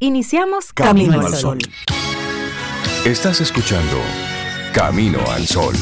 Iniciamos Camino, al Sol. Estás escuchando Camino al Sol.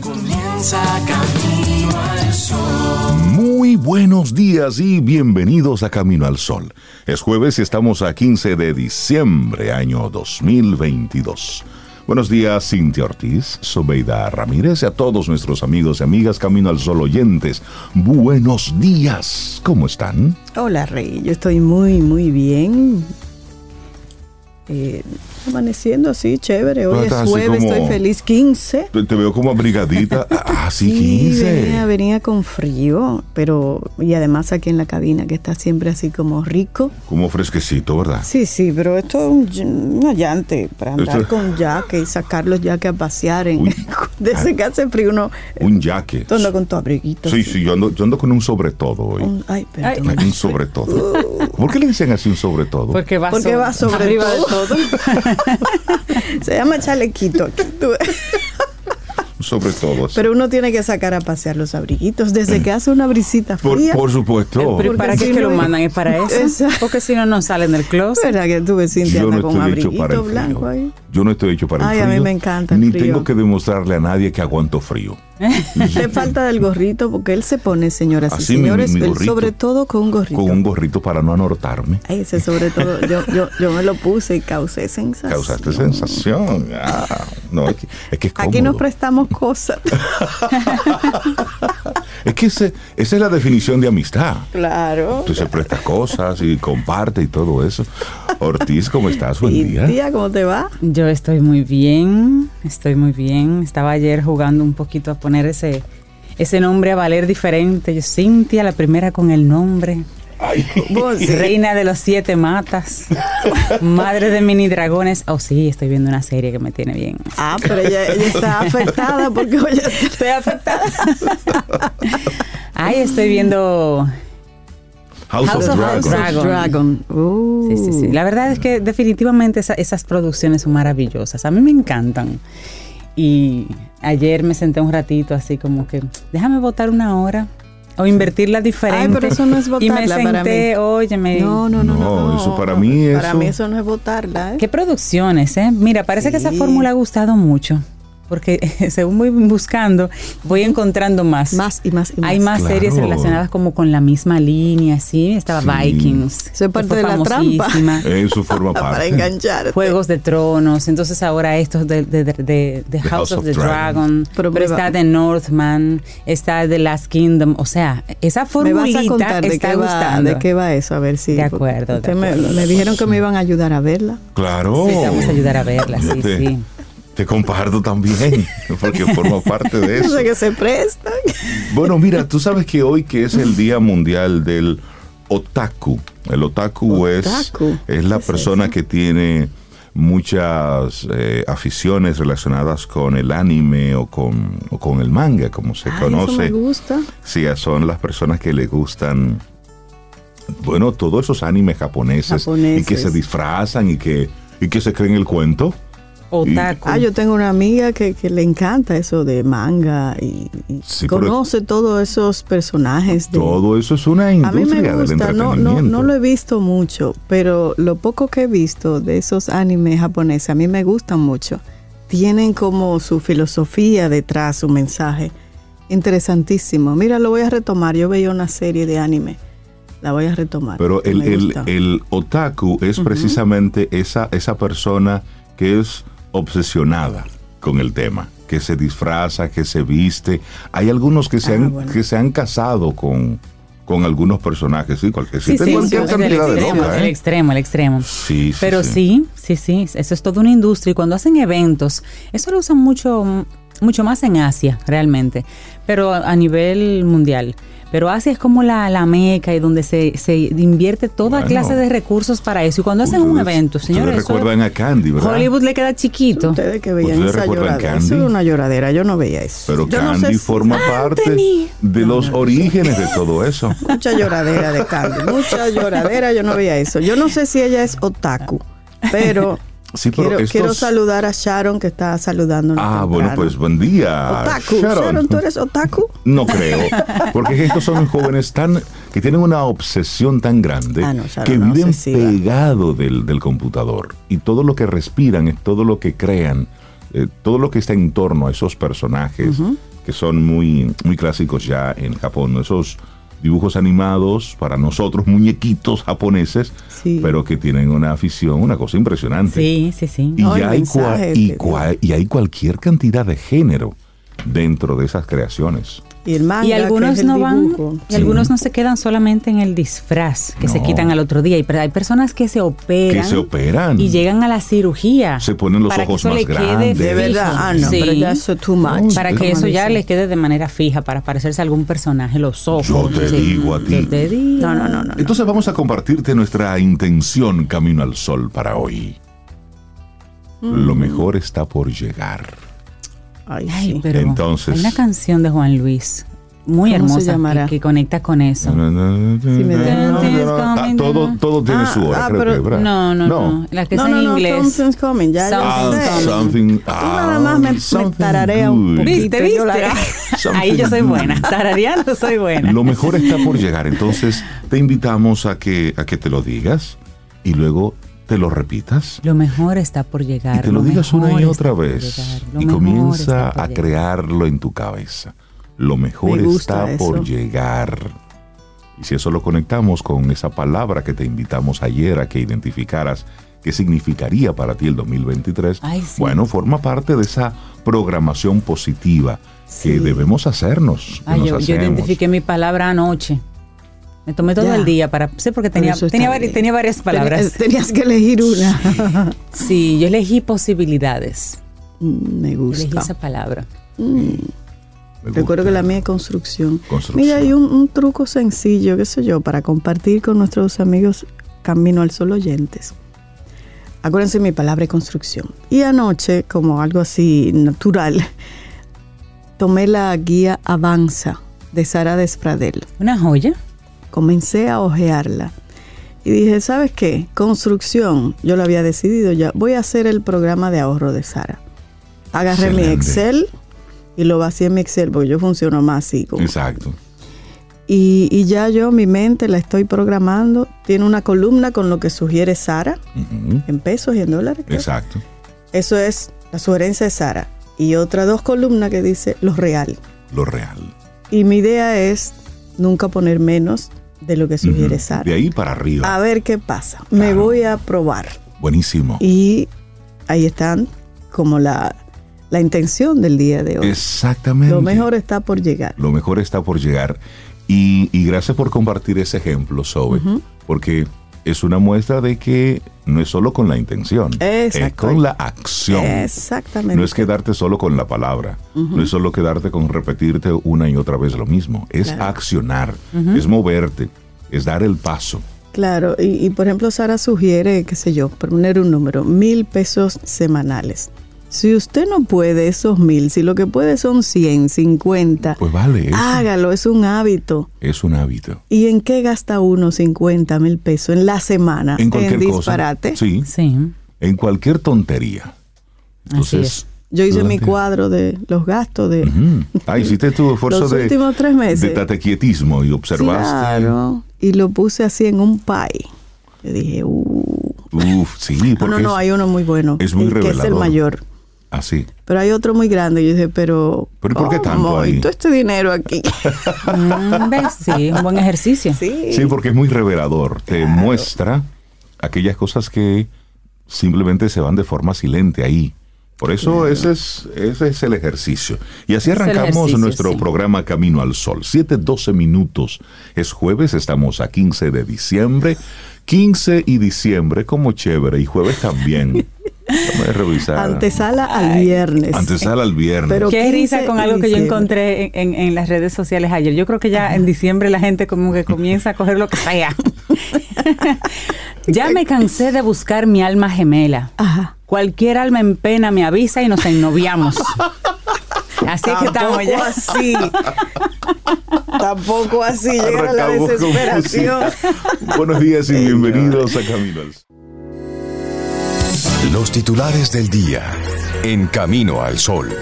Comienza Camino al Sol. Muy buenos días y bienvenidos a Camino al Sol. Es jueves y estamos a 15 de diciembre, año 2022. Buenos días, Cintia Ortiz, Sobeida Ramírez y a todos nuestros amigos y amigas Camino al Sol oyentes. Buenos días, ¿cómo están? Hola, Rey, yo estoy muy, muy bien. Eh, amaneciendo así, chévere. Hoy es jueves, estoy feliz. 15. Te, te, veo como abrigadita. Ah, sí, 15. Venía, venía, con frío, pero. Y además aquí en la cabina, que está siempre así como rico. Como fresquecito, ¿verdad? Sí, sí, pero esto es un, un llante para andar esto... con yaque y sacar los yaques a pasear. En, Uy, desde que hace frío, uno. Un yaque. Tú andas con tu abriguito. Sí, sí, yo ando, yo ando con un sobre todo hoy. Un, ay, perdón. Ay, un sobre todo. ¿Por qué le dicen así un sobre todo? Porque va, Porque sobre, va sobre arriba todo. de todo. Se llama chalequito. Sobre todo. Pero uno tiene que sacar a pasear los abriguitos desde que hace una brisita fría. Por, por supuesto. Pero ¿para qué si que no, lo mandan? ¿Es para eso? Exacto. Porque si no, no salen del closet. ¿Verdad que tú ves Cintia Yo no con estoy hecho abriguito para el blanco frío. ahí? Yo no estoy hecho para Ay, el a frío. mí me encanta el Ni frío. tengo que demostrarle a nadie que aguanto frío. Le falta del gorrito porque él se pone, señoras Así y mi- señores, mi gorrito. sobre todo con un gorrito. Con un gorrito para no anortarme. Ay, ese sobre todo, yo, yo, yo me lo puse y causé sensación. Causaste sensación. Ah, no, es que es, que es Aquí nos prestamos cosas. Es que ese- esa es la definición de amistad. claro. Tú se prestas cosas y comparte y todo eso. Ortiz, ¿cómo estás? Buen Y día. tía, ¿cómo te va? Yo estoy muy bien, estoy muy bien. Estaba ayer jugando un poquito a poner ese, ese nombre a valer diferente. Yo, Cintia, la primera con el nombre. Ay. Vos, sí. Reina de los siete matas. Madre de mini dragones. Oh, sí, estoy viendo una serie que me tiene bien. Ah, pero ella, ella está afectada porque oye, Estoy afectada. Ay, estoy viendo. House, House of, of Dragon. Dragon. Dragon. Uh. Sí, sí, sí. La verdad es que definitivamente esa- esas producciones son maravillosas. A mí me encantan. Y ayer me senté un ratito así como que, déjame votar una hora o invertirla diferente. Ay, pero eso no es Y me votarla para senté, óyeme. No, no, no, No, no. eso para mí, Para eso- mí eso no es votarla, ¿eh? Qué producciones, ¿eh? Mira, parece que esa fórmula ha gustado mucho. Porque según voy buscando, voy encontrando más. Más y más y más. Hay más Claro. series relacionadas como con la misma línea, ¿sí? Estaba Sí. Vikings. Eso es parte de la trampa. Eso forma Para parte. engancharte. Juegos de Tronos, entonces ahora estos de, de, de- de- de House, of, the Dragon, Pero está The Northman, está The Last Kingdom, o sea, esa formulita de está qué, va, gustando. de qué va eso, a ver si. De acuerdo, de me, acuerdo. me dijeron que me iban a ayudar a verla. Claro. Sí, te vamos a ayudar a verla, sí, sí. Te comparto también, porque forma parte de eso. que se prestan. Bueno, mira, tú sabes que hoy que es el Día Mundial del Otaku. El otaku, es, Otaku. es la ¿Qué es persona que tiene muchas eh, aficiones relacionadas con el anime o con, o con el manga, como se Ay, conoce. Eso me gusta. Sí, son las personas que le gustan, bueno, todos esos animes japoneses, Japoneses. y que se disfrazan y que, y que se creen el cuento. Otaku. Ah, yo tengo una amiga que, que le encanta eso de manga y, y Sí, pero- conoce todos esos personajes. De, Todo eso es una a mí me industria del gusta, no, no, no lo he visto mucho, pero lo poco que he visto de esos animes japoneses a mí me gustan mucho. Tienen como su filosofía detrás, su mensaje. Interesantísimo. Mira, lo voy a retomar. Yo veía una serie de anime. La voy a retomar. Pero el, el, el otaku es precisamente esa, esa persona que es obsesionada con el tema, que se disfraza, que se viste. Hay algunos que se, Ah, han, bueno. que se han casado con, con algunos personajes, sí, cualquier, Sí, sí, cualquier sí, el cantidad de extremo, locas, el ¿eh? extremo, el extremo. Sí, sí, Pero sí, sí, sí, eso es toda una industria y cuando hacen eventos, eso lo usan mucho, mucho más en Asia, realmente, pero a nivel mundial. Pero Asia es como la, la meca y donde se, se invierte toda Bueno. clase de recursos para eso. Y cuando hacen un evento, señores, recuerdan a Candy, ¿verdad? Hollywood le queda chiquito. Ustedes que veían ¿Ustedes esa recuerdan lloradera. Candy? Eso era una lloradera. Yo no veía eso. Pero Yo no Candy sé si- forma parte de los orígenes de todo eso. Mucha lloradera de Candy, mucha lloradera, yo no veía eso. Yo no sé si ella es otaku, pero Sí, pero Quiero, estos- quiero saludar a Sharon que está saludando. Ah, bueno, pues buen día. Otaku. Sharon. ¿tú eres otaku? No creo, porque estos son jóvenes tan que tienen una obsesión tan grande Ah, no, que viven obsesiva. pegado del, del computador y todo lo que respiran es todo lo que crean, eh, todo lo que está en torno a esos personajes que son muy, muy clásicos ya en Japón, ¿no? esos dibujos animados para nosotros, muñequitos japoneses, Sí. pero que tienen una afición, una cosa impresionante. Sí, sí, sí. Y, No, hay cua- y, cua- y hay cualquier cantidad de género dentro de esas creaciones. Y el manga, Y que algunos es el no van, y algunos no se quedan solamente en el disfraz que se quitan al otro día. Y pero hay personas que se operan. Que se operan. Y llegan a la cirugía. Se ponen los para que eso más le quede grandes. De verdad. Ah, no, Sí. pero ya eso es too much. Para que eso ya dice. le quede de manera fija, para parecerse a algún personaje, los ojos. Yo te Sí. digo a ti. Yo te digo. No, no, no, no. Entonces vamos a compartirte nuestra intención Camino al Sol para hoy. Mm. Lo mejor está por llegar. Ay, Ay, sí. pero Entonces- hay una canción de Juan Luis muy ¿Cómo se hermosa que, que conecta con eso. Ah, todo, todo tiene Ah, su hora, ah, creo pero- que, ¿verdad? No, no, no, La que no, es no, en no, inglés. Something's coming, ya Ah, yo sé. something, Tú nada más me, me tararea un poquito. ¿Viste, yo la viste? agarro. Ahí yo soy buena. Tarareando soy buena. Lo mejor está por llegar. Entonces te invitamos a que, a que te lo digas y luego te lo repitas. Lo mejor está por llegar. Y te lo digas una y otra vez. Y comienza a llegar. crearlo en tu cabeza. Lo mejor está por llegar. Y si eso lo conectamos con esa palabra que te invitamos ayer a que identificaras qué significaría para ti el 2023, Ay, sí. bueno, forma parte de esa programación positiva Sí. que debemos hacernos. que Ay, nos yo, identifiqué mi palabra anoche. Me tomé todo Ya. el día para. Sí, porque tenía, tenía, vari- bien. tenía varias palabras. Tenías, tenías que elegir una. Sí, yo elegí posibilidades. Mm, me Elegí gusta. esa palabra. Me Recuerdo que la mía es construcción. Construcción. Mira, hay un, un truco sencillo, qué sé yo, para compartir con nuestros amigos Camino al Sol oyentes. Acuérdense mi palabra es construcción. Y anoche, como algo así natural, tomé la guía Avanza de Sara Despradel. Una joya. Comencé a ojearla. Y dije, ¿sabes qué? Construcción, yo lo había decidido ya. Voy a hacer el programa de ahorro de Sara. Agarré mi. Excel y lo vacié en mi Excel, porque yo funciono más así. como- Exacto. y, y ya yo, mi mente la estoy programando. Tiene una columna con lo que sugiere Sara, en pesos y en dólares. creo. Exacto. Eso es la sugerencia de Sara. Y otra dos columnas que dice lo real. Lo real. Y mi idea es nunca poner menos de lo que sugiere. Sara. De ahí para arriba. A ver qué pasa. Me voy a probar. Buenísimo. Y ahí están como la, la intención del día de hoy. Exactamente. Lo mejor está por llegar. Lo mejor está por llegar. Y, y gracias por compartir ese ejemplo, Zoe, porque es una muestra de que no es solo con la intención, es Exacto. con la acción. Exactamente. No es quedarte solo con la palabra, no es solo quedarte con repetirte una y otra vez lo mismo, es Claro. accionar, es moverte, es dar el paso. Claro, y, y por ejemplo Sara sugiere, qué sé yo, poner un número, mil pesos semanales. Si usted no puede esos mil, si lo que puede son 100, 50, Pues vale, es, hágalo, es un hábito. es un hábito. ¿Y en qué gasta uno 50 mil pesos en la semana? En cualquier cosa. disparate. Sí, Sí. en cualquier tontería. Entonces, es. Yo hice mi cuadro de los gastos de... Ujú. Ah, hiciste tu esfuerzo Los de, últimos tres meses. de tatequietismo y observaste. Claro, y lo puse así en un pie. Yo dije, uh. Uf, sí, No, porque no, no, es hay uno muy bueno. es muy el que es el revelador. mayor. Así. Pero hay otro muy grande. Yo dije, pero. ¿Pero por qué tanto ahí? ¿Y todo este dinero aquí? Mm, ¿ves? Sí, un buen ejercicio. sí. Sí, porque es muy revelador. Te muestra aquellas cosas que simplemente se van de forma silente ahí. Por eso ese, es, ese es el ejercicio. Y así arrancamos nuestro sí. programa Camino al Sol. 7-12 minutos. Es jueves, estamos a 15 de diciembre. 15 y diciembre como chévere y jueves también. Déjame revisar. Antesala al viernes. Antesala al viernes. Pero- Qué 15 risa con algo que yo encontré en, en- en las redes sociales ayer. Yo creo que ya en diciembre la gente como que comienza a coger lo que sea. ya me cansé de buscar mi alma gemela. Ajá. Cualquier alma en pena me avisa y nos ennoviamos. Así es que estamos Tampoco ya. así. Tampoco así. Llegar a la desesperación. Buenos días y bienvenidos a Camino al Sol. Los titulares del día. En Camino al Sol.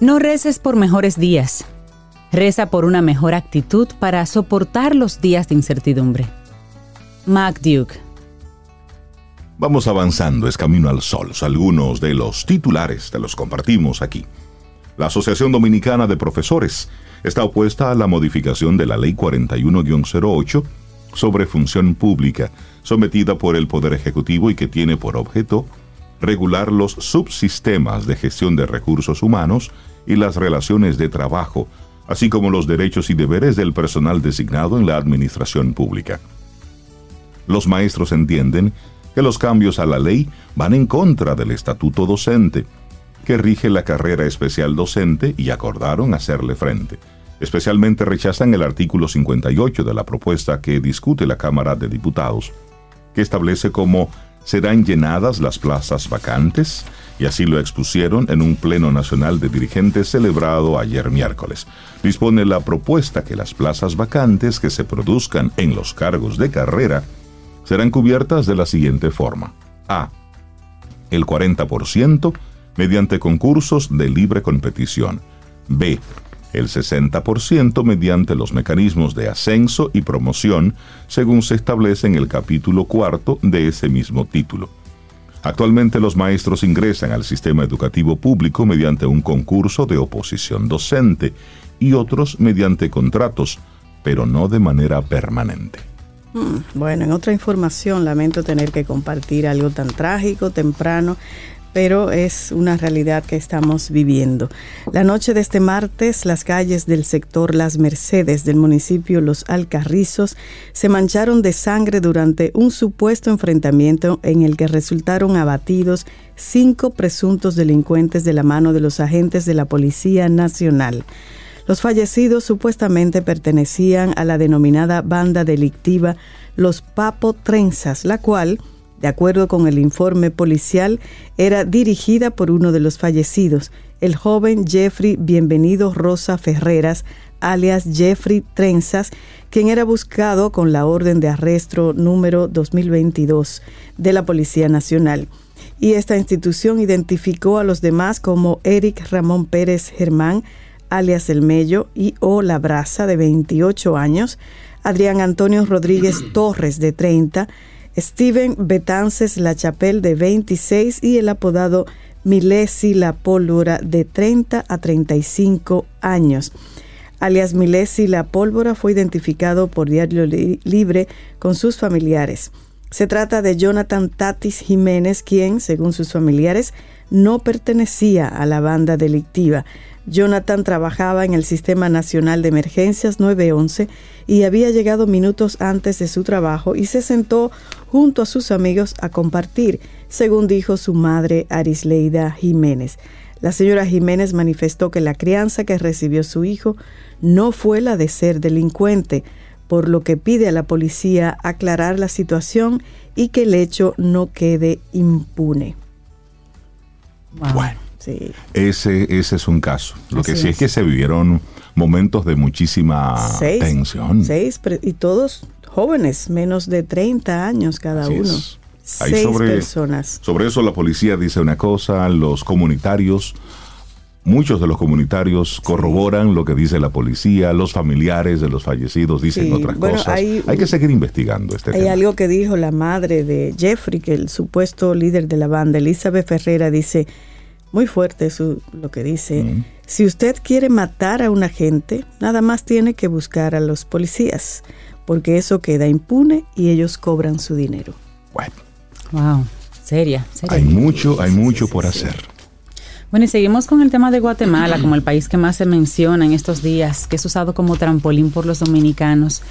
No reces por mejores días. Reza por una mejor actitud para soportar los días de incertidumbre. Mac Duke. Vamos avanzando, es camino al sol. Algunos de los titulares te los compartimos aquí. La Asociación Dominicana de Profesores está opuesta a la modificación de la Ley 41-08 sobre función pública, sometida por el Poder Ejecutivo y que tiene por objeto regular los subsistemas de gestión de recursos humanos y las relaciones de trabajo, así como los derechos y deberes del personal designado en la administración pública. Los maestros entienden que los cambios a la ley van en contra del estatuto docente, que rige la carrera especial docente y acordaron hacerle frente. Especialmente rechazan el artículo 58 de la propuesta que discute la Cámara de Diputados, que establece cómo serán llenadas las plazas vacantes, y así lo expusieron en un Pleno Nacional de Dirigentes celebrado ayer miércoles. Dispone la propuesta que las plazas vacantes que se produzcan en los cargos de carrera serán cubiertas de la siguiente forma. A. El 40% mediante concursos de libre competición. B. El 60% mediante los mecanismos de ascenso y promoción, según se establece en el capítulo cuarto de ese mismo título. Actualmente los maestros ingresan al sistema educativo público mediante un concurso de oposición docente y otros mediante contratos, pero no de manera permanente. Mm, Bueno, en otra información, lamento tener que compartir algo tan trágico temprano, pero es una realidad que estamos viviendo. La noche de este martes, las calles del sector Las Mercedes del municipio Los Alcarrizos se mancharon de sangre durante un supuesto enfrentamiento en el que resultaron abatidos cinco presuntos delincuentes de la mano de los agentes de la Policía Nacional. Los fallecidos supuestamente pertenecían a la denominada banda delictiva Los Papo Trenzas, la cual, de acuerdo con el informe policial, era dirigida por uno de los fallecidos, el joven Jeffrey Bienvenido Rosa Ferreras, alias Jeffrey Trenzas, quien era buscado con la orden de arresto número 2022 de la Policía Nacional. Y esta institución identificó a los demás como Eric Ramón Pérez Germán, alias El Mello, y O La Brasa, de 28 años, Adrián Antonio Rodríguez Torres, de 30, Steven Betances La Chapelle, de 26, y el apodado Milesi La Pólvora, de 30 a 35 años. Alias Milesi La Pólvora fue identificado por Diario Li- Libre con sus familiares. Se trata de Jonathan Tatis Jiménez, quien, según sus familiares, no pertenecía a la banda delictiva. Jonathan trabajaba en el Sistema Nacional de Emergencias 911 y había llegado minutos antes de su trabajo y se sentó junto a sus amigos a compartir, según dijo su madre Arisleida Jiménez. La señora Jiménez manifestó que la crianza que recibió su hijo no fue la de ser delincuente, por lo que pide a la policía aclarar la situación y que el hecho no quede impune. Bueno, Sí. ese, ese es un caso. Lo que sí es. es. que se vivieron momentos de muchísima seis, tensión. seis y todos jóvenes, menos de 30 años cada Así uno. es. Seis sobre- personas. Sobre eso la policía dice una cosa, los comunitarios, muchos de los comunitarios corroboran lo que dice la policía, los familiares de los fallecidos dicen Sí, otras bueno, cosas. hay Hay, que seguir investigando este Hay tema. algo que dijo la madre de Jeffrey, que el supuesto líder de la banda, Elizabeth Ferrera, dice, muy fuerte su, lo que dice, Mm. si usted quiere matar a una gente, nada más tiene que buscar a los policías, porque eso queda impune y ellos cobran su dinero. Bueno, Wow. Seria, seria. hay mucho, hay mucho por hacer. Bueno, y seguimos con el tema de Guatemala como el país que más se menciona en estos días, que es usado como trampolín por los dominicanos.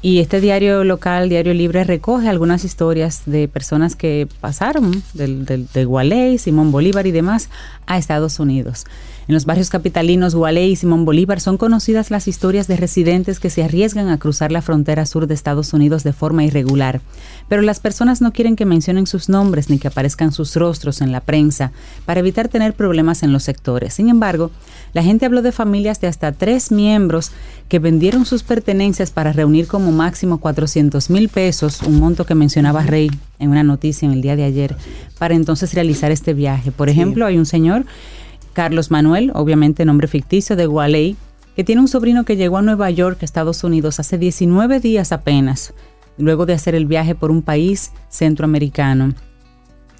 Y este diario local, Diario Libre, recoge algunas historias de personas que pasaron del, de Gualey, Simón Bolívar y demás a Estados Unidos. En los barrios capitalinos Gualey y Simón Bolívar son conocidas las historias de residentes que se arriesgan a cruzar la frontera sur de Estados Unidos de forma irregular, pero las personas no quieren que mencionen sus nombres ni que aparezcan sus rostros en la prensa para evitar tener problemas en los sectores. Sin embargo, la gente habló de familias de hasta tres miembros que vendieron sus pertenencias para reunir como máximo 400 mil pesos, un monto que mencionaba Rey en una noticia en el día de ayer, para entonces realizar este viaje. Por ejemplo, hay un señor Carlos Manuel, obviamente nombre ficticio de Gualey, que tiene un sobrino que llegó a Nueva York, Estados Unidos, hace 19 días apenas, luego de hacer el viaje por un país centroamericano.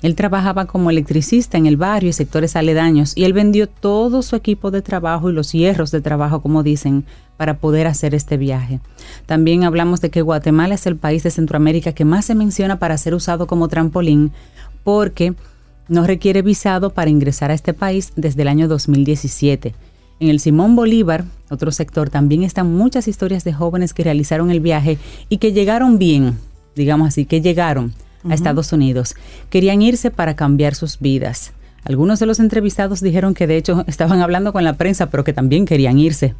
Él trabajaba como electricista en el barrio y sectores aledaños y él vendió todo su equipo de trabajo y los hierros de trabajo, como dicen, para poder hacer este viaje. También hablamos de que Guatemala es el país de Centroamérica que más se menciona para ser usado como trampolín porque no requiere visado para ingresar a este país desde el año 2017. En el Simón Bolívar, otro sector, también están muchas historias de jóvenes que realizaron el viaje y que llegaron bien, digamos así, que llegaron a Estados Unidos. Querían irse para cambiar sus vidas. Algunos de los entrevistados dijeron que de hecho estaban hablando con la prensa, pero que también querían irse.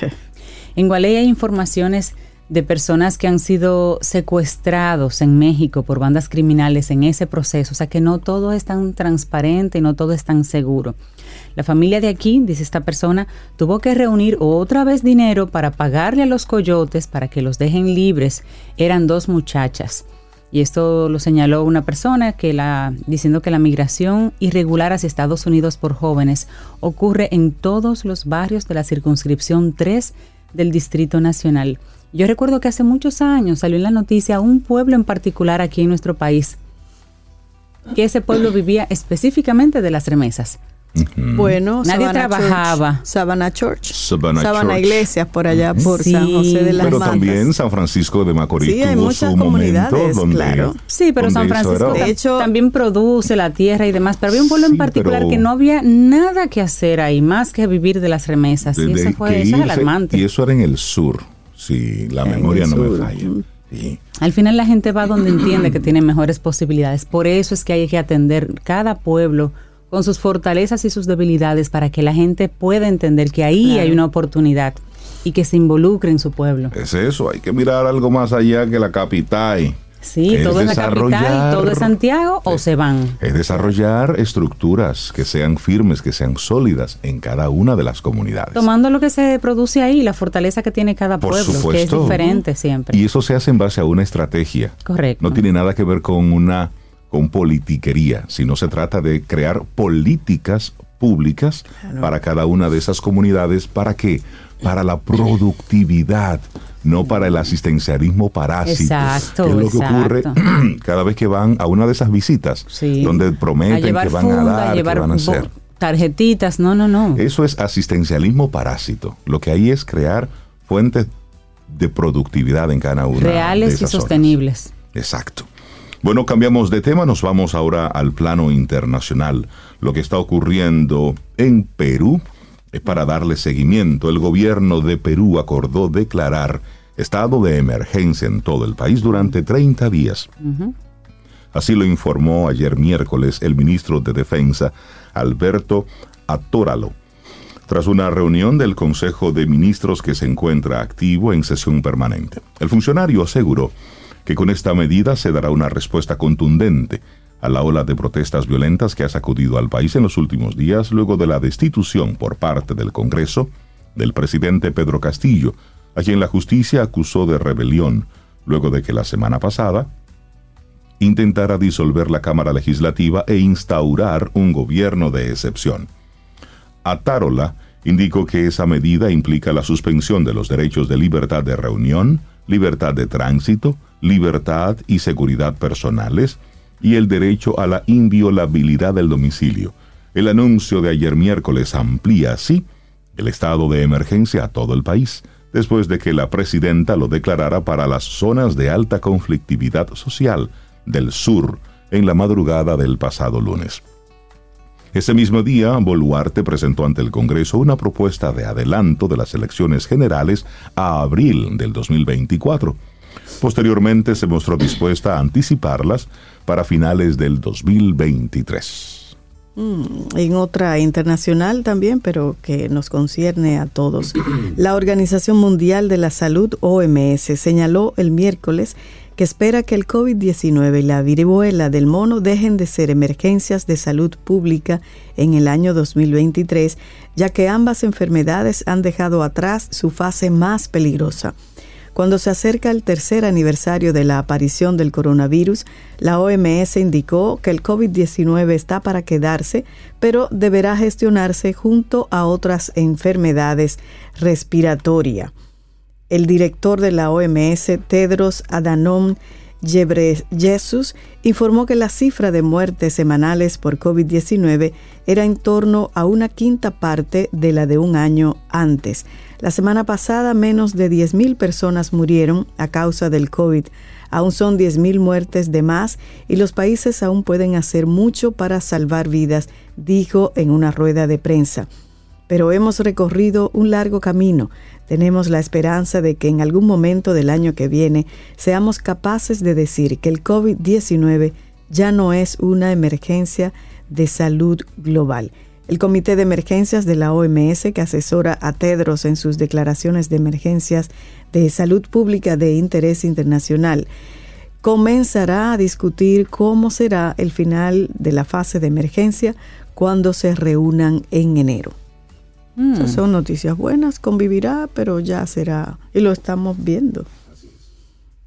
en Gualey hay informaciones de personas que han sido secuestrados en México por bandas criminales en ese proceso. O sea que no todo es tan transparente y no todo es tan seguro. La familia de aquí, dice esta persona, tuvo que reunir otra vez dinero para pagarle a los coyotes para que los dejen libres. Eran dos muchachas. Y esto lo señaló una persona que la, diciendo que la migración irregular hacia Estados Unidos por jóvenes ocurre en todos los barrios de la circunscripción 3 del Distrito Nacional. Yo recuerdo que hace muchos años salió en la noticia un pueblo en particular aquí en nuestro país, que ese pueblo vivía específicamente de las remesas. Bueno, nadie trabajaba. Sabana Church. Sabana, Sabana Church. Iglesias por allá, por Sí, San José de las Pero Matas. también San Francisco de Macorís Sí, hay tuvo muchas comunidades, donde claro. Sí, pero San Francisco De hecho- también produce la tierra y demás, pero había un pueblo Sí, en particular pero- que no había nada que hacer ahí, más que vivir de las remesas. y eso fue eso es alarmante. Y eso era en el sur, si la memoria no me falla. Sí. Al final la gente va donde entiende que tiene mejores posibilidades. Por eso es que hay que atender cada pueblo con sus fortalezas y sus debilidades para que la gente pueda entender que ahí Claro. hay una oportunidad y que se involucre en su pueblo. Es eso, hay que mirar algo más allá que la capital. Sí, Es todo es la capital, todo es Santiago o se van. Es desarrollar estructuras que sean firmes, que sean sólidas en cada una de las comunidades. Tomando lo que se produce ahí, la fortaleza que tiene cada Por pueblo, que es diferente siempre. Y eso se hace en base a una estrategia. Correcto. No tiene nada que ver con una con politiquería, sino se trata de crear políticas públicas para cada una de esas comunidades. ¿Para qué? Para la productividad, no para el asistencialismo parásito. Exacto, que es lo que ocurre cada vez que van a una de esas visitas, Sí. donde prometen que van a dar, que llevar van a hacer. tarjetitas, no, no, no. Eso es asistencialismo parásito. Lo que hay es crear fuentes de productividad en cada una Reales y esas sostenibles. Exacto. Bueno, cambiamos de tema, nos vamos ahora al plano internacional. Lo que está ocurriendo en Perú es para darle seguimiento. El gobierno de Perú acordó declarar estado de emergencia en todo el país durante 30 días. Así lo informó ayer miércoles el ministro de Defensa, Alberto Atóralo, tras una reunión del Consejo de Ministros que se encuentra activo en sesión permanente. El funcionario aseguró que con esta medida se dará una respuesta contundente a la ola de protestas violentas que ha sacudido al país en los últimos días luego de la destitución por parte del Congreso del presidente Pedro Castillo, a quien la justicia acusó de rebelión luego de que la semana pasada intentara disolver la Cámara Legislativa e instaurar un gobierno de excepción. Atárola indicó que esa medida implica la suspensión de los derechos de libertad de reunión, libertad de tránsito, libertad y seguridad personales y el derecho a la inviolabilidad del domicilio. El anuncio de ayer miércoles amplía así el estado de emergencia a todo el país, después de que la presidenta lo declarara para las zonas de alta conflictividad social del sur en la madrugada del pasado lunes. Ese mismo día, Boluarte presentó ante el Congreso una propuesta de adelanto de las elecciones generales a abril del 2024. Posteriormente se mostró dispuesta a anticiparlas para finales del 2023. Mm, en otra internacional también, pero que nos concierne a todos. La Organización Mundial de la Salud, OMS, señaló el miércoles que espera que el COVID-19 y la viruela del mono dejen de ser emergencias de salud pública en el año 2023, ya que ambas enfermedades han dejado atrás su fase más peligrosa. Cuando se acerca el tercer aniversario de la aparición del coronavirus, la OMS indicó que el COVID-19 está para quedarse, pero deberá gestionarse junto a otras enfermedades respiratorias. El director de la OMS, Tedros Adhanom Ghebreyesus, informó que la cifra de muertes semanales por COVID-19 era en torno a una quinta parte de la de un año antes. La semana pasada menos de 10.000 personas murieron a causa del COVID. Aún son 10.000 muertes de más y los países aún pueden hacer mucho para salvar vidas, dijo en una rueda de prensa. Pero hemos recorrido un largo camino. Tenemos la esperanza de que en algún momento del año que viene seamos capaces de decir que el COVID-19 ya no es una emergencia de salud global. El Comité de Emergencias de la OMS, que asesora a Tedros en sus declaraciones de emergencias de salud pública de interés internacional, comenzará a discutir cómo será el final de la fase de emergencia cuando se reúnan en enero. Mm. son noticias buenas, convivirá, pero ya será, y lo estamos viendo.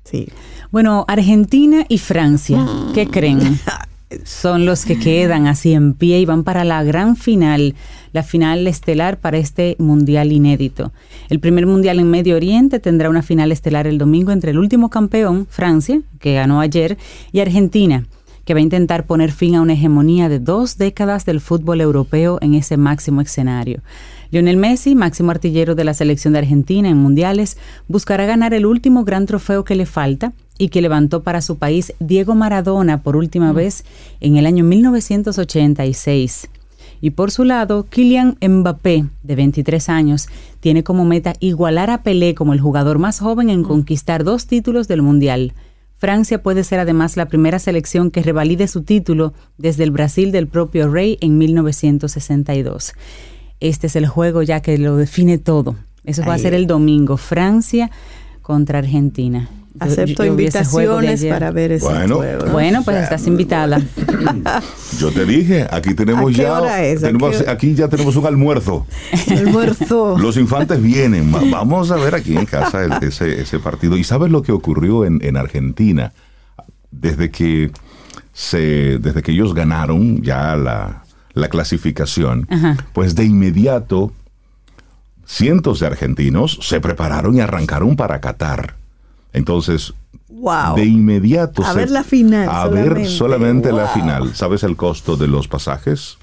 Sí. Bueno, Argentina y Francia, ¿qué creen? son los que quedan así en pie y van para la gran final, la final estelar para este mundial inédito. El primer mundial en Medio Oriente tendrá una final estelar el domingo entre el último campeón, Francia, que ganó ayer, y Argentina, que va a intentar poner fin a una hegemonía de dos décadas del fútbol europeo en ese máximo escenario. Lionel Messi, máximo artillero de la selección de Argentina en mundiales, buscará ganar el último gran trofeo que le falta y que levantó para su país Diego Maradona por última mm. vez en el año 1986. Y por su lado, Kylian Mbappé, de 23 años, tiene como meta igualar a Pelé como el jugador más joven en mm. conquistar dos títulos del Mundial. Francia puede ser además la primera selección que revalide su título desde el Brasil del propio Rey en 1962. Este es el juego ya que lo define todo. Eso va a ser el domingo, Francia contra Argentina. Acepto invitaciones para ver ese bueno, juego. Bueno, pues estás invitada. Yo te dije, aquí tenemos ya aquí ya tenemos un almuerzo. almuerzo. Los infantes vienen. Vamos a ver aquí en casa ese, ese partido. ¿Y sabes lo que ocurrió en, en Argentina? Desde que se desde que ellos ganaron ya la, la clasificación, pues de inmediato cientos de argentinos se prepararon y arrancaron para Qatar. Entonces, de inmediato... A ver la final. A ver solamente la final. ¿Sabes el costo de los pasajes?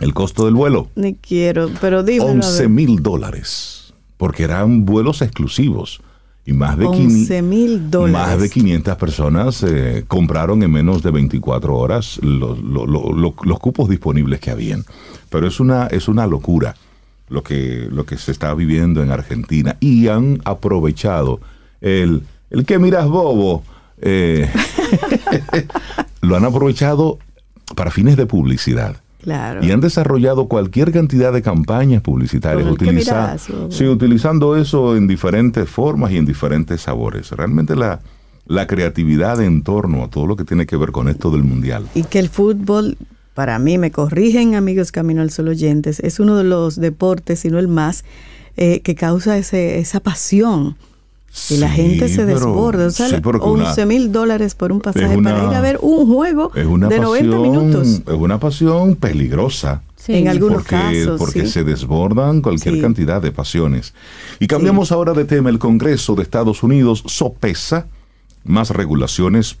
El costo del vuelo. Ni quiero, pero dime. 11 mil dólares. Porque eran vuelos exclusivos. Y más de, 11 mil dólares. más de 500 personas eh, compraron en menos de 24 horas los, los cupos disponibles que habían. Pero es una, es una locura lo que, lo que se está viviendo en Argentina. Y han aprovechado el, el que miras bobo, eh, lo han aprovechado para fines de publicidad. Claro. Y han desarrollado cualquier cantidad de campañas publicitarias utilizando eso en diferentes formas y en diferentes sabores. Realmente la, la creatividad en torno a todo lo que tiene que ver con esto del mundial. Y que el fútbol, para mí, me corrigen amigos Camino al Sol oyentes, es uno de los deportes, si no el más, eh, que causa ese, esa pasión y la gente se desborda. O sea, 11 mil dólares por un pasaje para ir a ver un juego de 90 minutos. Es una pasión peligrosa. En algunos porque, casos. Porque se desbordan cualquier cantidad de pasiones. Y cambiamos ahora de tema. El Congreso de Estados Unidos sopesa más regulaciones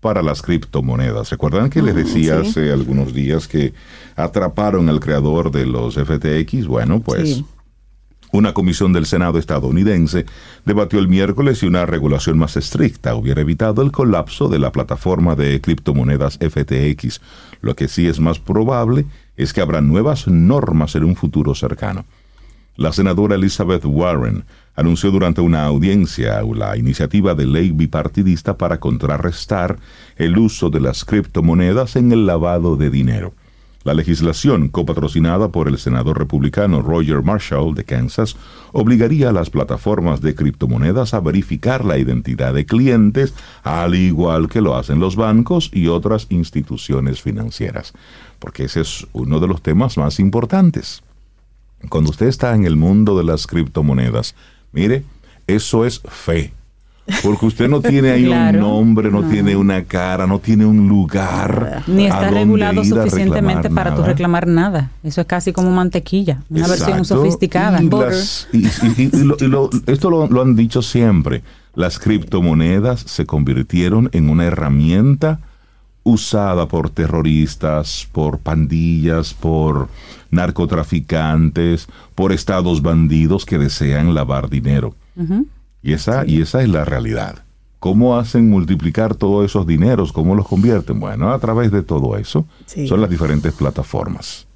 para las criptomonedas. ¿Recuerdan que les mm, decía hace algunos días que atraparon al creador de los FTX? Bueno, pues una comisión del Senado estadounidense debatió el miércoles si una regulación más estricta hubiera evitado el colapso de la plataforma de criptomonedas FTX. Lo que sí es más probable es que habrá nuevas normas en un futuro cercano. La senadora Elizabeth Warren anunció durante una audiencia la iniciativa de ley bipartidista para contrarrestar el uso de las criptomonedas en el lavado de dinero. La legislación, copatrocinada por el senador republicano Roger Marshall de Kansas, obligaría a las plataformas de criptomonedas a verificar la identidad de clientes, al igual que lo hacen los bancos y otras instituciones financieras, porque ese es uno de los temas más importantes. Cuando usted está en el mundo de las criptomonedas, mire, eso es fe. Porque usted no tiene ahí Claro. un nombre, no, tiene una cara, no tiene un lugar. Ni está regulado suficientemente para nada. reclamar nada. Eso es casi como mantequilla, una versión Exacto. sofisticada. Y las- y- y- lo- lo- esto lo, lo han dicho siempre. Las criptomonedas se convirtieron en una herramienta usada por terroristas, por pandillas, por narcotraficantes, por estados bandidos que desean lavar dinero. Y esa, y esa es la realidad. ¿Cómo hacen multiplicar todos esos dineros? ¿Cómo los convierten? Bueno, a través de todo eso Sí. son las diferentes plataformas.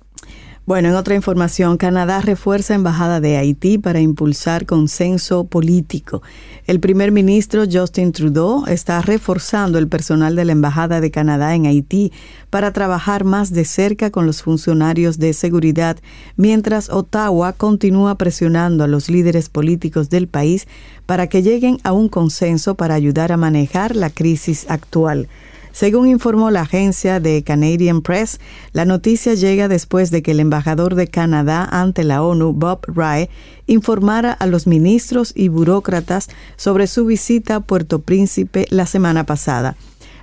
Bueno, en otra información, Canadá refuerza embajada de Haití para impulsar consenso político. El primer ministro Justin Trudeau está reforzando el personal de la embajada de Canadá en Haití para trabajar más de cerca con los funcionarios de seguridad, mientras Ottawa continúa presionando a los líderes políticos del país para que lleguen a un consenso para ayudar a manejar la crisis actual. Según informó la agencia de Canadian Press, la noticia llega después de que el embajador de Canadá ante la ONU, Bob Rae, informara a los ministros y burócratas sobre su visita a Puerto Príncipe la semana pasada.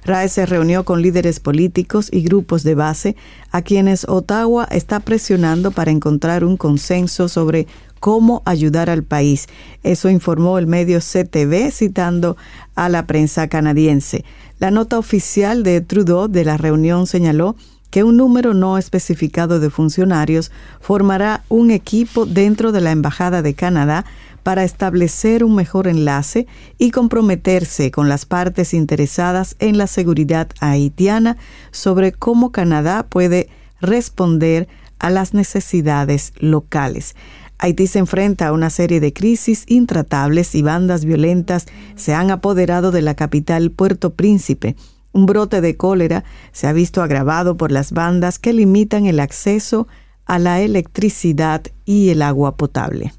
Rae se reunió con líderes políticos y grupos de base a quienes Ottawa está presionando para encontrar un consenso sobre cómo ayudar al país. Eso informó el medio CTV citando a la prensa canadiense. La nota oficial de Trudeau de la reunión señaló que un número no especificado de funcionarios formará un equipo dentro de la Embajada de Canadá para establecer un mejor enlace y comprometerse con las partes interesadas en la seguridad haitiana sobre cómo Canadá puede responder a las necesidades locales. Haití se enfrenta a una serie de crisis intratables y bandas violentas se han apoderado de la capital Puerto Príncipe. Un brote de cólera se ha visto agravado por las bandas que limitan el acceso a la electricidad y el agua potable.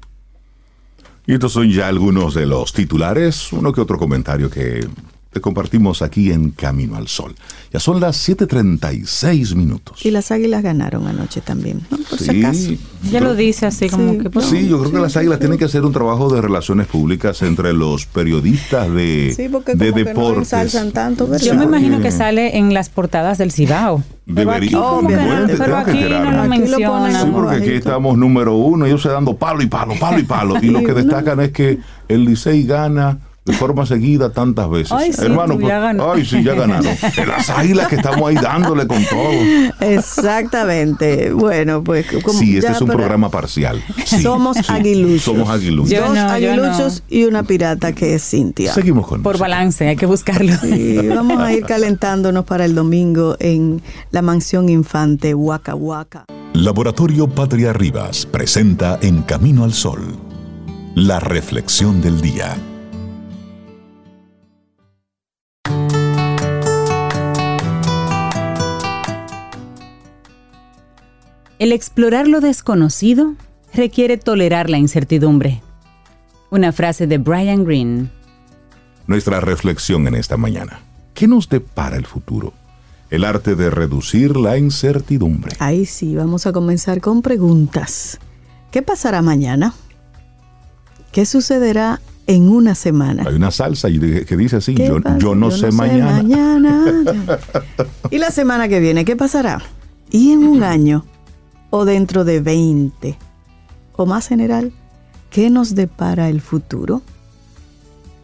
Y estos son ya algunos de los titulares, uno que otro comentario que te compartimos aquí en Camino al Sol. Ya son las 7.36 minutos. Y las águilas ganaron anoche también, ¿no? por si Sí, acaso. Ya lo dice así como Sí. que... pues, Sí, yo creo que las águilas tienen que hacer un trabajo de relaciones públicas entre los periodistas de, Sí, porque de como que no deportes. tanto, ¿verdad? Yo me imagino que sale en las portadas del Cibao. Pero aquí, Debería- como que pero aquí no lo mencionan. Sí, porque aquí estamos número uno, ellos se dando palo y palo, palo y palo. Y lo que destacan es que el Licey gana de forma seguida tantas veces. Ay, sí, Hermano, tú ya pues, ganó. ay, sí, ya ganaron. Las águilas que estamos ahí dándole con todo. Exactamente. Bueno, pues como Sí, este ya es un para- programa parcial. Sí, Somos sí, aguiluchos. Somos aguiluchos. Yo Dos no, yo aguiluchos y una pirata que es Cintia. Seguimos con Por balance, hay que buscarlo. Y vamos a ir calentándonos para el domingo en la mansión infante Waka Waka. Laboratorio Patria Rivas presenta En Camino al Sol, la reflexión del día. El explorar lo desconocido requiere tolerar la incertidumbre. Una frase de Brian Greene. Nuestra reflexión en esta mañana. ¿Qué nos depara el futuro? El arte de reducir la incertidumbre. Ahí sí, vamos a comenzar con preguntas. ¿Qué pasará mañana? ¿Qué sucederá en una semana? Hay una salsa que dice así, ¿Qué yo, no sé mañana. y la semana que viene, ¿qué pasará? ¿Y en un año? ¿O dentro de 20? ¿O más general? ¿Qué nos depara el futuro?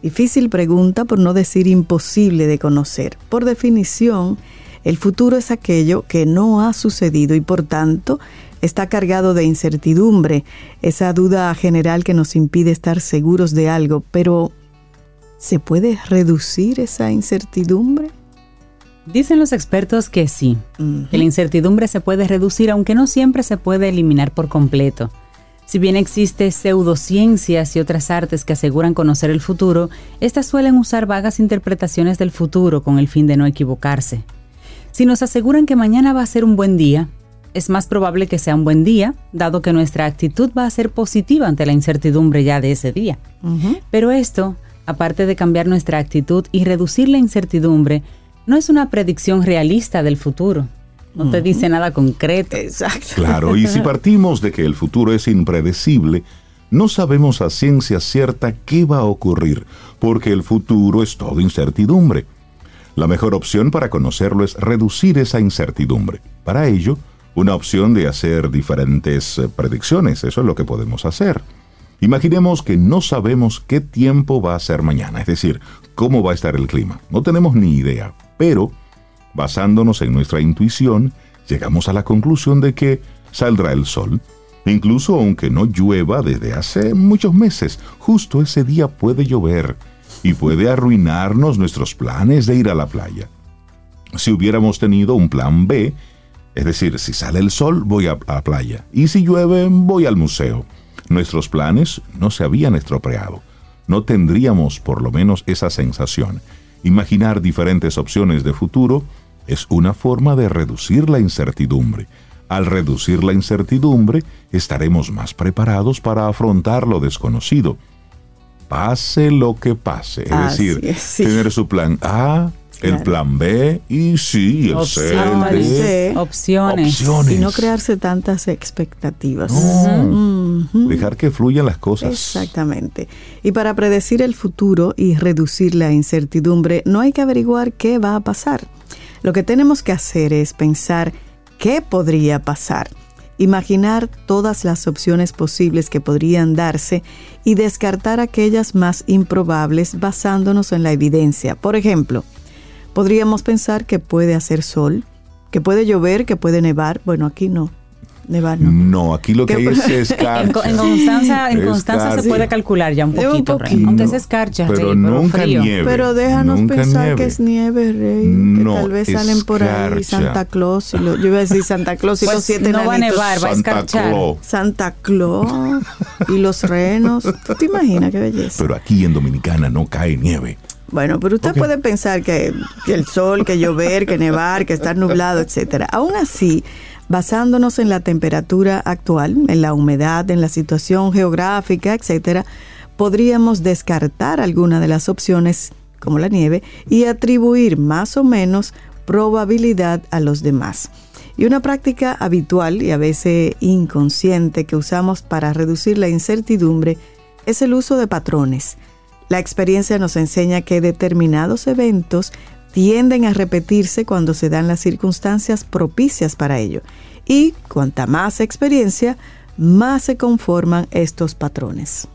Difícil pregunta, por no decir imposible de conocer. Por definición, el futuro es aquello que no ha sucedido y por tanto está cargado de incertidumbre, esa duda general que nos impide estar seguros de algo, pero ¿se puede reducir esa incertidumbre? Dicen los expertos que sí, que la incertidumbre se puede reducir, aunque no siempre se puede eliminar por completo. Si bien existe pseudociencias y otras artes que aseguran conocer el futuro, estas suelen usar vagas interpretaciones del futuro con el fin de no equivocarse. Si nos aseguran que mañana va a ser un buen día, es más probable que sea un buen día, dado que nuestra actitud va a ser positiva ante la incertidumbre ya de ese día. Pero esto, aparte de cambiar nuestra actitud y reducir la incertidumbre, no es una predicción realista del futuro. No te dice nada concreto. Exacto. Claro, y si partimos de que el futuro es impredecible, no sabemos a ciencia cierta qué va a ocurrir, porque el futuro es todo incertidumbre. La mejor opción para conocerlo es reducir esa incertidumbre. Para ello, una opción de hacer diferentes eh, predicciones, eso es lo que podemos hacer. Imaginemos que no sabemos qué tiempo va a ser mañana, es decir, cómo va a estar el clima. No tenemos ni idea, pero basándonos en nuestra intuición, llegamos a la conclusión de que saldrá el sol. Incluso aunque no llueva desde hace muchos meses, justo ese día puede llover y puede arruinarnos nuestros planes de ir a la playa. Si hubiéramos tenido un plan B, es decir, si sale el sol voy a la playa y si llueve voy al museo, nuestros planes no se habían estropeado. No tendríamos por lo menos esa sensación. Imaginar diferentes opciones de futuro es una forma de reducir la incertidumbre. Al reducir la incertidumbre, estaremos más preparados para afrontar lo desconocido. Pase lo que pase. Es Así decir, es, sí. tener su plan A, el plan B y sí, el C, el Opciones. D. Opciones. Opciones. Y no crearse tantas expectativas. No. Dejar que fluyan las cosas. Exactamente. Y para predecir el futuro y reducir la incertidumbre, no hay que averiguar qué va a pasar. Lo que tenemos que hacer es pensar qué podría pasar, imaginar todas las opciones posibles que podrían darse y descartar aquellas más improbables basándonos en la evidencia. Por ejemplo, podríamos pensar que puede hacer sol, que puede llover, que puede nevar. Bueno, aquí no. Nevar no. No, aquí lo que ¿Qué hay es? En, escarcha. en Constanza, en Constanza se puede calcular ya un Sí, un poquito, Rey. poquito. aunque No, se escarcha, pero Rey, nunca frío. nieve. Pero déjanos Nunca pensar nieve. que es nieve, Rey. No, que tal vez salen por ahí. Santa Claus. Y lo- yo iba a decir Santa Claus y Pues los siete no va a nevar, va a escarchar. Santa Claus y los renos. ¿Tú te imaginas qué belleza? Pero aquí en Dominicana no cae nieve. Bueno, pero usted puede pensar que, que el sol, que llover, que nevar, que estar nublado, etcétera. Aún así, basándonos en la temperatura actual, en la humedad, en la situación geográfica, etcétera, podríamos descartar alguna de las opciones, como la nieve, y atribuir más o menos probabilidad a los demás. Y una práctica habitual y a veces inconsciente que usamos para reducir la incertidumbre es el uso de patrones. La experiencia nos enseña que determinados eventos tienden a repetirse cuando se dan las circunstancias propicias para ello. Y cuanta más experiencia, más se conforman estos patrones.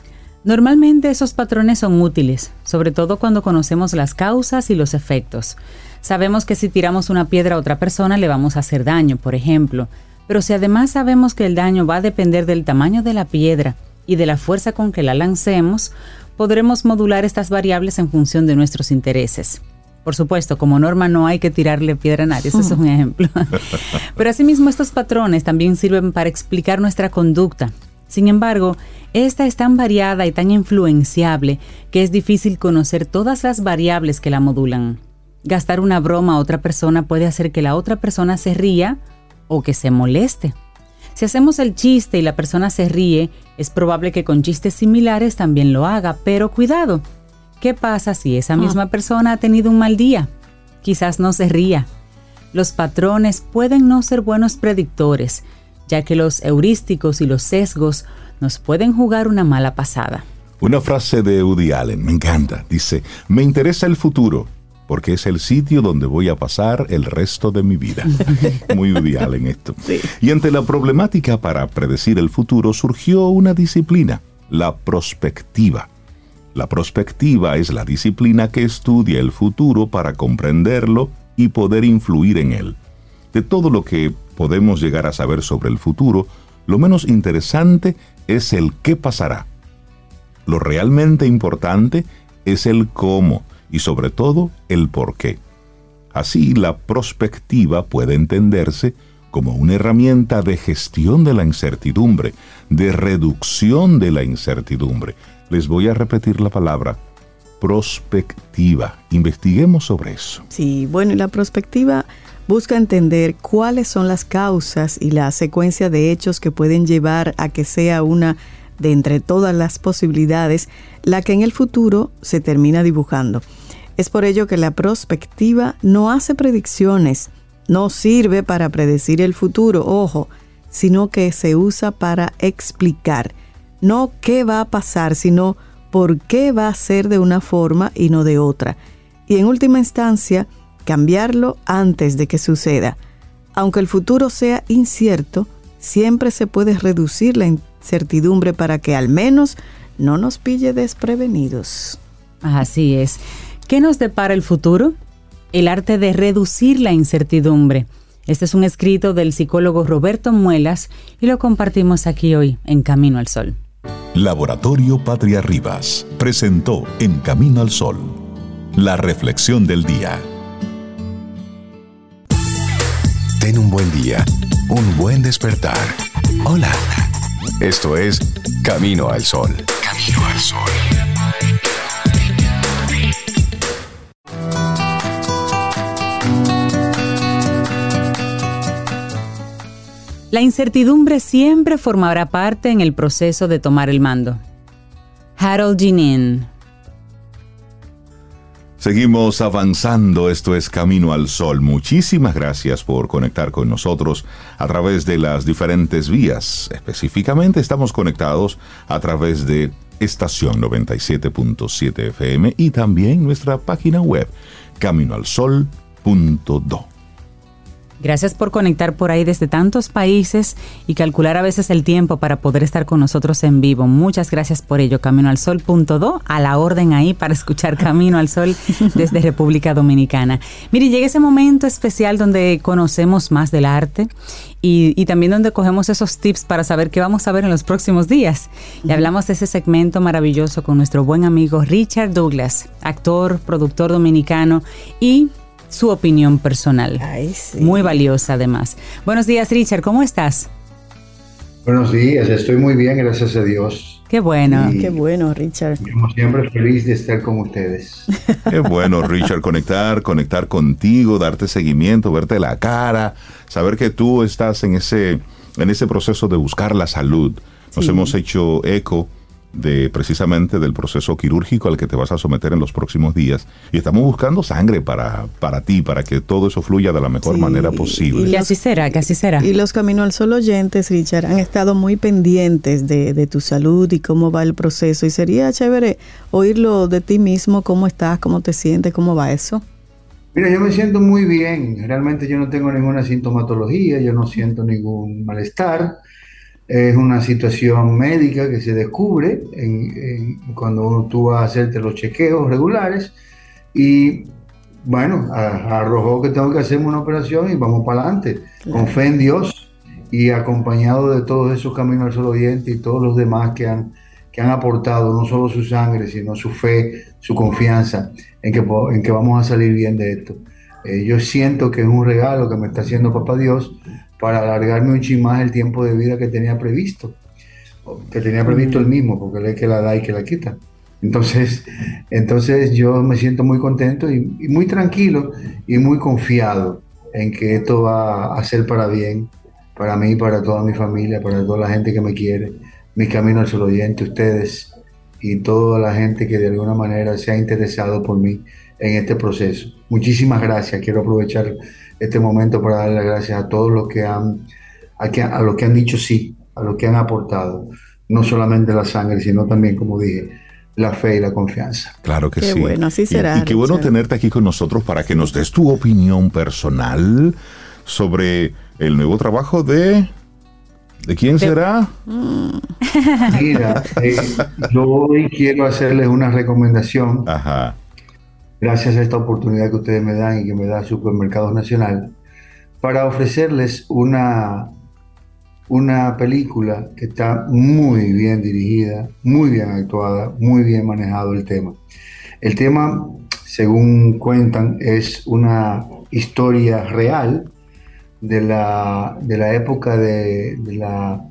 Normalmente esos patrones son útiles, sobre todo cuando conocemos las causas y los efectos. Sabemos que si tiramos una piedra a otra persona le vamos a hacer daño, por ejemplo, pero si además sabemos que el daño va a depender del tamaño de la piedra y de la fuerza con que la lancemos, podremos modular estas variables en función de nuestros intereses. Por supuesto, como norma no hay que tirarle piedra a nadie, eso es un ejemplo. Pero asimismo estos patrones también sirven para explicar nuestra conducta. Sin embargo, esta es tan variada y tan influenciable que es difícil conocer todas las variables que la modulan. Gastar una broma a otra persona puede hacer que la otra persona se ría o que se moleste. Si hacemos el chiste y la persona se ríe, es probable que con chistes similares también lo haga, pero cuidado. ¿Qué pasa si esa misma persona ha tenido un mal día? Quizás no se ría. Los patrones pueden no ser buenos predictores, ya que los heurísticos y los sesgos nos pueden jugar una mala pasada. Una frase de Woody Allen, me encanta. Dice, me interesa el futuro, porque es el sitio donde voy a pasar el resto de mi vida. Muy Woody Allen esto. Y ante la problemática para predecir el futuro surgió una disciplina, la prospectiva. La prospectiva es la disciplina que estudia el futuro para comprenderlo y poder influir en él. De todo lo que podemos llegar a saber sobre el futuro, lo menos interesante es el qué pasará. Lo realmente importante es el cómo y sobre todo el por qué. Así la prospectiva puede entenderse como una herramienta de gestión de la incertidumbre, de reducción de la incertidumbre. Les voy a repetir la palabra prospectiva. Investiguemos sobre eso. Sí, bueno, y la prospectiva busca entender cuáles son las causas y la secuencia de hechos que pueden llevar a que sea una de entre todas las posibilidades la que en el futuro se termina dibujando. Es por ello que la prospectiva no hace predicciones, no sirve para predecir el futuro, ojo, sino que se usa para explicar, no qué va a pasar, sino por qué va a ser de una forma y no de otra. Y en última instancia, cambiarlo antes de que suceda. Aunque el futuro sea incierto, siempre se puede reducir la incertidumbre para que al menos no nos pille desprevenidos. Así es. ¿Qué nos depara el futuro? El arte de reducir la incertidumbre. Este es un escrito del psicólogo Roberto Muelas y lo compartimos aquí hoy en Camino al Sol. Laboratorio Patria Rivas presentó En Camino al Sol la reflexión del día. Ten un buen día, un buen despertar. Hola. Esto es Camino al Sol. Camino al Sol. La incertidumbre siempre formará parte en el proceso de tomar el mando. Harold Ginin Seguimos avanzando, esto es Camino al Sol. Muchísimas gracias por conectar con nosotros a través de las diferentes vías. Específicamente estamos conectados a través de estación 97.7 FM y también nuestra página web caminoalsol.do. Gracias por conectar por ahí desde tantos países y calcular a veces el tiempo para poder estar con nosotros en vivo. Muchas gracias por ello. Camino al Sol.do, a la orden ahí para escuchar Camino al Sol desde República Dominicana. Mire, llega ese momento especial donde conocemos más del arte y, y, también donde cogemos esos tips para saber qué vamos a ver en los próximos días. Y hablamos de ese segmento maravilloso con nuestro buen amigo Richard Douglas, actor, productor dominicano y su opinión personal. Muy valiosa además. Buenos días, Richard, ¿cómo estás? Buenos días, estoy muy bien, gracias a Dios. Qué bueno. Qué bueno, Richard. Como siempre, feliz de estar con ustedes. Qué bueno, Richard, conectar, conectar contigo, darte seguimiento, verte la cara, saber que tú estás en ese, en ese proceso de buscar la salud. Nos hemos hecho eco de precisamente del proceso quirúrgico al que te vas a someter en los próximos días. Y estamos buscando sangre para, para ti, para que todo eso fluya de la mejor manera posible. Y, así será, que así será. Y los Camino al Sol oyentes, Richard, han estado muy pendientes de, de tu salud y cómo va el proceso. Y sería chévere oírlo de ti mismo, cómo estás, cómo te sientes, cómo va eso. Mira, yo me siento muy bien. Realmente yo no tengo ninguna sintomatología, yo no siento ningún malestar es una situación médica que se descubre cuando tú vas a hacerte los chequeos regulares y bueno, arrojó que tengo que hacerme una operación y vamos para adelante, con fe en Dios y acompañado de todos esos caminos al solo diente y todos los demás que han, que han aportado no solo su sangre, sino su fe, su confianza en que, en que vamos a salir bien de esto. Eh, yo siento que es un regalo que me está haciendo Papá Dios para alargarme un chin más el tiempo de vida que tenía previsto, que tenía previsto el mismo, porque él es que la da y que la quita. Entonces, entonces yo me siento muy contento y, muy tranquilo y muy confiado en que esto va a ser para bien, para mí, para toda mi familia, para toda la gente que me quiere, mi camino al solo oyente, ustedes y toda la gente que de alguna manera se ha interesado por mí en este proceso. Muchísimas gracias. Quiero aprovechar este momento para darle las gracias a todos los que han, a, que, a los que han dicho sí, a los que han aportado, no solamente la sangre, sino también, como dije, la fe y la confianza. Claro que qué sí. bueno, así será. Y, y qué bueno tenerte aquí con nosotros para que nos des tu opinión personal sobre el nuevo trabajo de... ¿De quién será? Mira, eh, yo hoy quiero hacerles una recomendación. Ajá gracias a esta oportunidad que ustedes me dan y que me da Supermercados Nacional, para ofrecerles una, una película que está muy bien dirigida, muy bien actuada, muy bien manejado el tema. El tema, según cuentan, es una historia real de la, de la época de, de, la,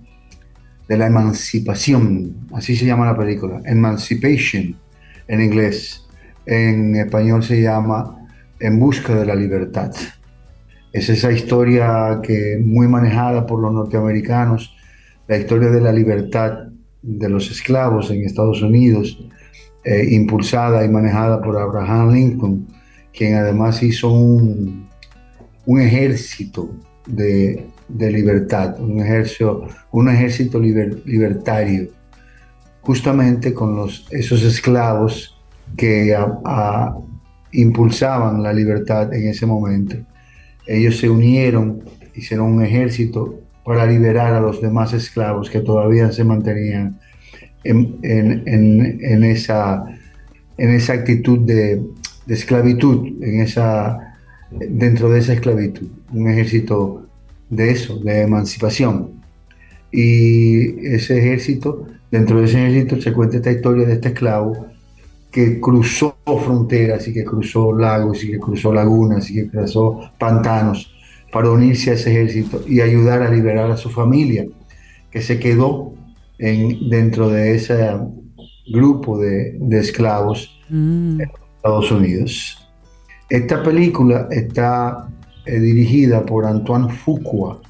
de la emancipación, así se llama la película, Emancipation en inglés en español se llama En busca de la libertad. Es esa historia que muy manejada por los norteamericanos, la historia de la libertad de los esclavos en Estados Unidos, eh, impulsada y manejada por Abraham Lincoln, quien además hizo un, un ejército de, de, libertad, un ejército, un ejército libertario, justamente con los, esos esclavos que impulsaban la libertad en ese momento. Ellos se unieron, hicieron un ejército para liberar a los demás esclavos que todavía se mantenían en, esa, en esa actitud de, de, esclavitud, en esa, dentro de esa esclavitud, un ejército de eso, de emancipación. Y ese ejército, dentro de ese ejército se cuenta esta historia de este esclavo que cruzó fronteras y que cruzó lagos y que cruzó lagunas y que cruzó pantanos para unirse a ese ejército y ayudar a liberar a su familia, que se quedó en, dentro de ese grupo de, de esclavos mm. en Estados Unidos. Esta película está eh, dirigida por Antoine Fuqua.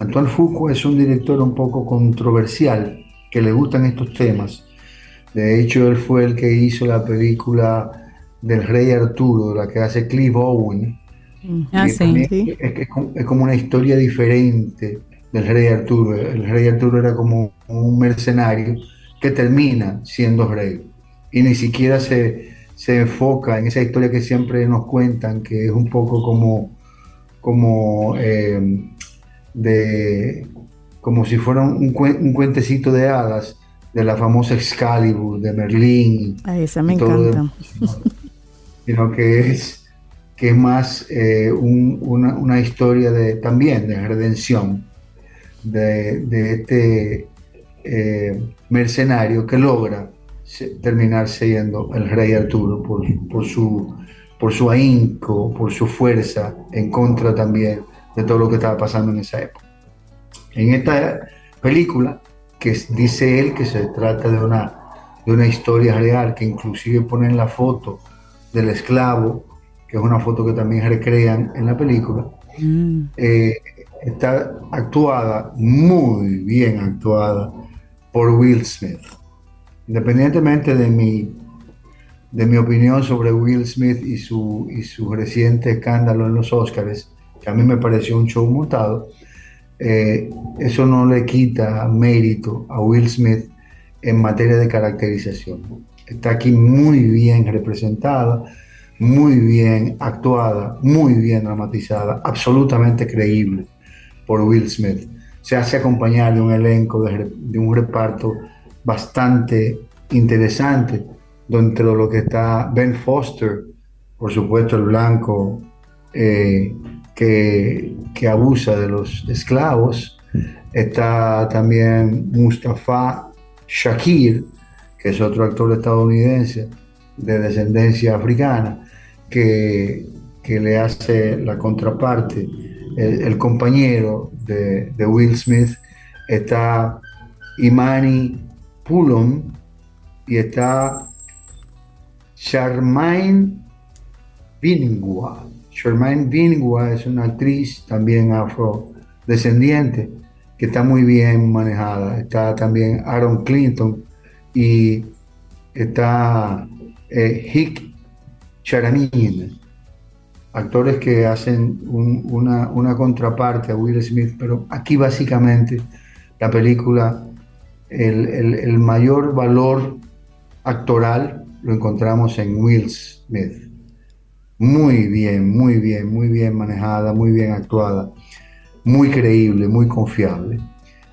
Antoine Fuqua es un director un poco controversial, que le gustan estos temas. De hecho, él fue el que hizo la película del Rey Arturo, la que hace Cliff Owen, Ah, es, como una historia diferente del rey Arturo. El rey Arturo era como un mercenario que termina siendo rey. Y ni siquiera se, enfoca en esa historia que siempre nos cuentan, que es un poco como, como, eh, de, como si fuera un, un, cuentecito de hadas de la famosa Excalibur, de Merlín. esa me encanta. sino que es que es más eh, una, historia de, también de redención de, este eh, mercenario que logra terminar siendo el rey Arturo por, su, por su ahínco, por su fuerza en contra también de todo lo que estaba pasando en esa época. En esta película, que dice él que se trata de una, de una historia real, que inclusive ponen la foto del esclavo que es una foto que también recrean en la película, mm. eh, está actuada, muy bien actuada, por Will Smith. Independientemente de mi, de mi opinión sobre Will Smith y su, y su reciente escándalo en los Oscars, que a mí me pareció un show montado, eh, eso no le quita mérito a Will Smith en materia de caracterización. Está aquí muy bien representada muy bien actuada, muy bien dramatizada, absolutamente creíble por Will Smith. Se hace acompañar de un elenco, de, un reparto bastante interesante, dentro de lo que está Ben Foster, por supuesto el blanco eh, que, que, abusa de los esclavos, está también Mustafa Shakir, que es otro actor estadounidense de descendencia africana, que, le hace la contraparte, el, compañero de, Will Smith, está Imani Pulon y está Charmaine Binghua. Charmaine Binghua es una actriz también afrodescendiente que está muy bien manejada. Está también Aaron Clinton y está eh, Hick Charamin, actores que hacen una, contraparte a Will Smith, pero aquí básicamente la película, el, mayor valor actoral lo encontramos en Will Smith. Muy bien, muy bien, muy bien manejada, muy bien actuada, muy creíble, muy confiable.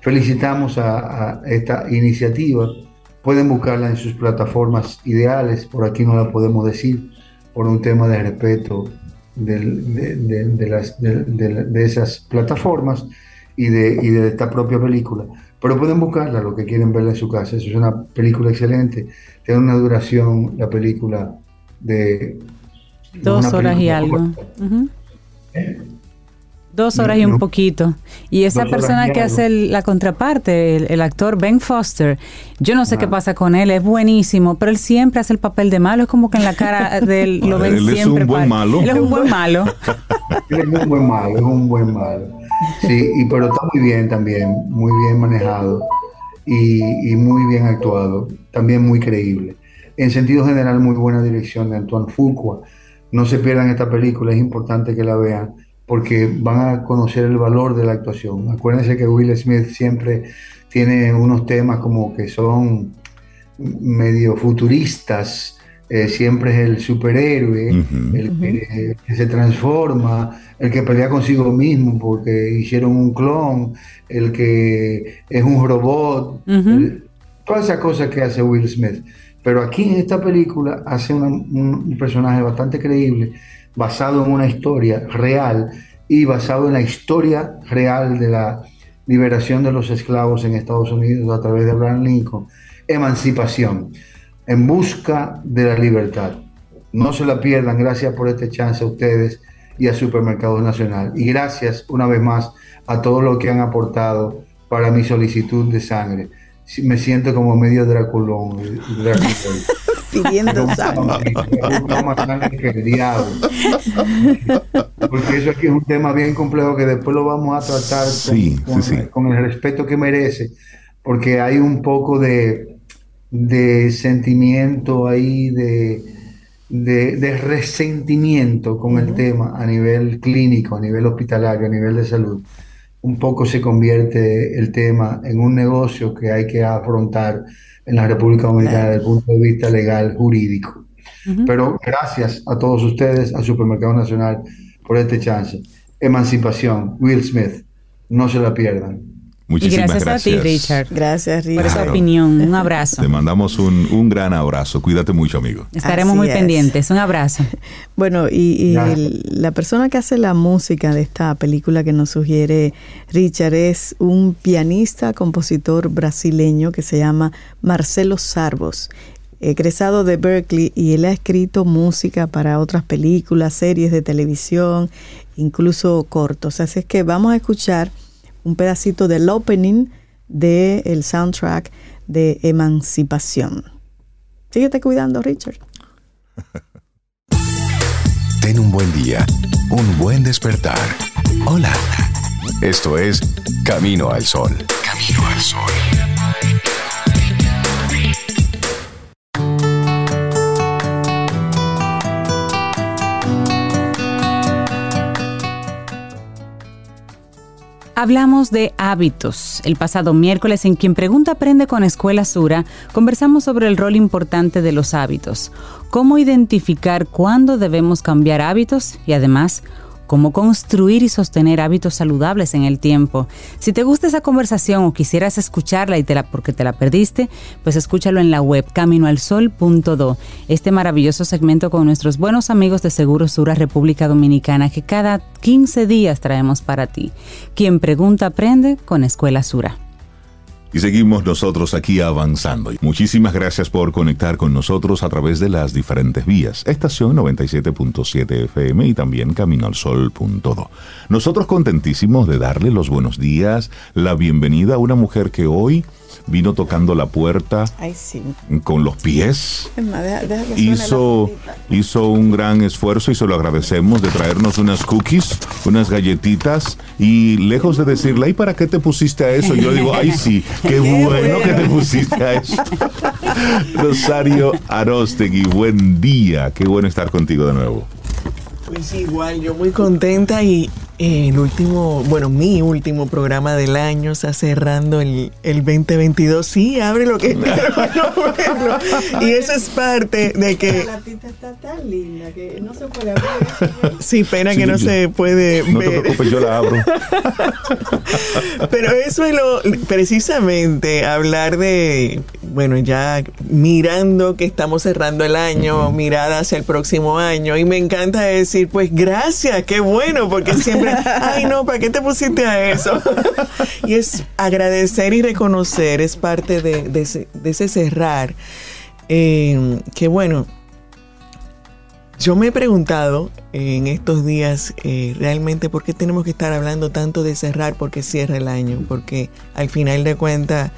Felicitamos a esta iniciativa. Pueden buscarla en sus plataformas ideales, por aquí no la podemos decir, por un tema de respeto de, de, esas plataformas y de, y de esta propia película. Pero pueden buscarla, lo que quieren verla en su casa. Es una película excelente. Tiene una duración, la película, de... Dos horas y algo. Dos horas y un poquito. Y esa persona que hace la contraparte, el, actor Ben Foster, yo no sé qué pasa con él, es buenísimo, pero él siempre hace el papel de malo, es como que en la cara de él lo ven siempre. Él es un buen malo. Él es un buen malo. él es un buen malo, es un buen malo. Sí, y, pero está muy bien también, muy bien manejado y, y muy bien actuado, también muy creíble. En sentido general, muy buena dirección de Antoine Fuqua. No se pierdan esta película, es importante que la vean porque van a conocer el valor de la actuación. Acuérdense que Will Smith siempre tiene unos temas como que son medio futuristas, eh, siempre es el superhéroe, el, que, se transforma, el que pelea consigo mismo porque hicieron un clon, el que es un robot, todas esas cosas que hace Will Smith. Pero aquí en esta película hace un personaje bastante creíble basado en una historia real y basado en la historia real de la liberación de los esclavos en Estados Unidos a través de Abraham Lincoln, emancipación, en busca de la libertad. No se la pierdan, gracias por este chance a ustedes y a Supermercados Nacional. Y gracias una vez más a todos los que han aportado para mi solicitud de sangre. Me siento como medio Draculón. pidiendo sangre. Porque eso aquí es un tema bien complejo que después lo vamos a tratar con, el respeto que merece, porque hay un poco de, de sentimiento ahí, de, de, resentimiento con el tema a nivel clínico, a nivel hospitalario, a nivel de salud. Un poco se convierte el tema en un negocio que hay que afrontar en la República Dominicana desde el punto de vista legal, jurídico. Pero gracias a todos ustedes, al Supermercado Nacional, por este chance. Emancipación, Will Smith, no se la pierdan. Muchísimas y gracias, a ti, Richard. Gracias, Richard. Por esa opinión. Un abrazo. Te mandamos un, un, gran abrazo. Cuídate mucho, amigo. Estaremos muy pendientes. Un abrazo. Bueno, y, la persona que hace la música de esta película que nos sugiere Richard es un pianista, compositor brasileño que se llama Marcelo Sarvos egresado de Berkeley y él ha escrito música para otras películas, series de televisión, incluso cortos. Así es que vamos a escuchar un pedacito del opening del el soundtrack de Emancipación. Síguete cuidando, Richard. Ten un buen día, un buen despertar. Hola. Esto es Camino al Sol. Camino al Sol. Hablamos de hábitos. El pasado miércoles en Quien Pregunta Aprende con Escuela Sura, conversamos sobre el rol importante de los hábitos, cómo identificar cuándo debemos cambiar hábitos y además cómo construir y sostener hábitos saludables en el tiempo. Si te gusta esa conversación o quisieras escucharla y te la porque te la perdiste, pues escúchalo en la web caminoalsol.do. Este maravilloso segmento con nuestros buenos amigos de Seguro Sura República Dominicana que cada 15 días traemos para ti. Quien pregunta aprende con Escuela Sura. Y seguimos nosotros aquí avanzando. Muchísimas gracias por conectar con nosotros a través de las diferentes vías. Estación 97.7 FM y también caminoalsol.do. Nosotros contentísimos de darle los buenos días, la bienvenida a una mujer que hoy vino tocando la puerta con los pies. hizo, hizo un gran esfuerzo y se lo agradecemos de traernos unas cookies, unas galletitas y lejos de decirle, ¿y para qué te pusiste a eso? Yo digo, ay sí, qué bueno que te pusiste a eso. Rosario Arostegui, buen día, qué bueno estar contigo de nuevo. Pues igual, yo muy contenta y el último, bueno, mi último programa del año está cerrando el, el 2022. Sí, abre lo que Y eso es parte de que. La latita está tan linda que no se puede abrir. Sí, pena que no se puede no ver. No te preocupes, yo la abro. Pero eso es lo. Precisamente hablar de. Bueno, ya mirando que estamos cerrando el año, mirada hacia el próximo año. Y me encanta decir, pues gracias, qué bueno, porque siempre ay no, ¿para qué te pusiste a eso? y es agradecer y reconocer, es parte de, ese, cerrar. Eh, que bueno, yo me he preguntado en estos días eh, realmente por qué tenemos que estar hablando tanto de cerrar porque cierra el año, porque al final de cuentas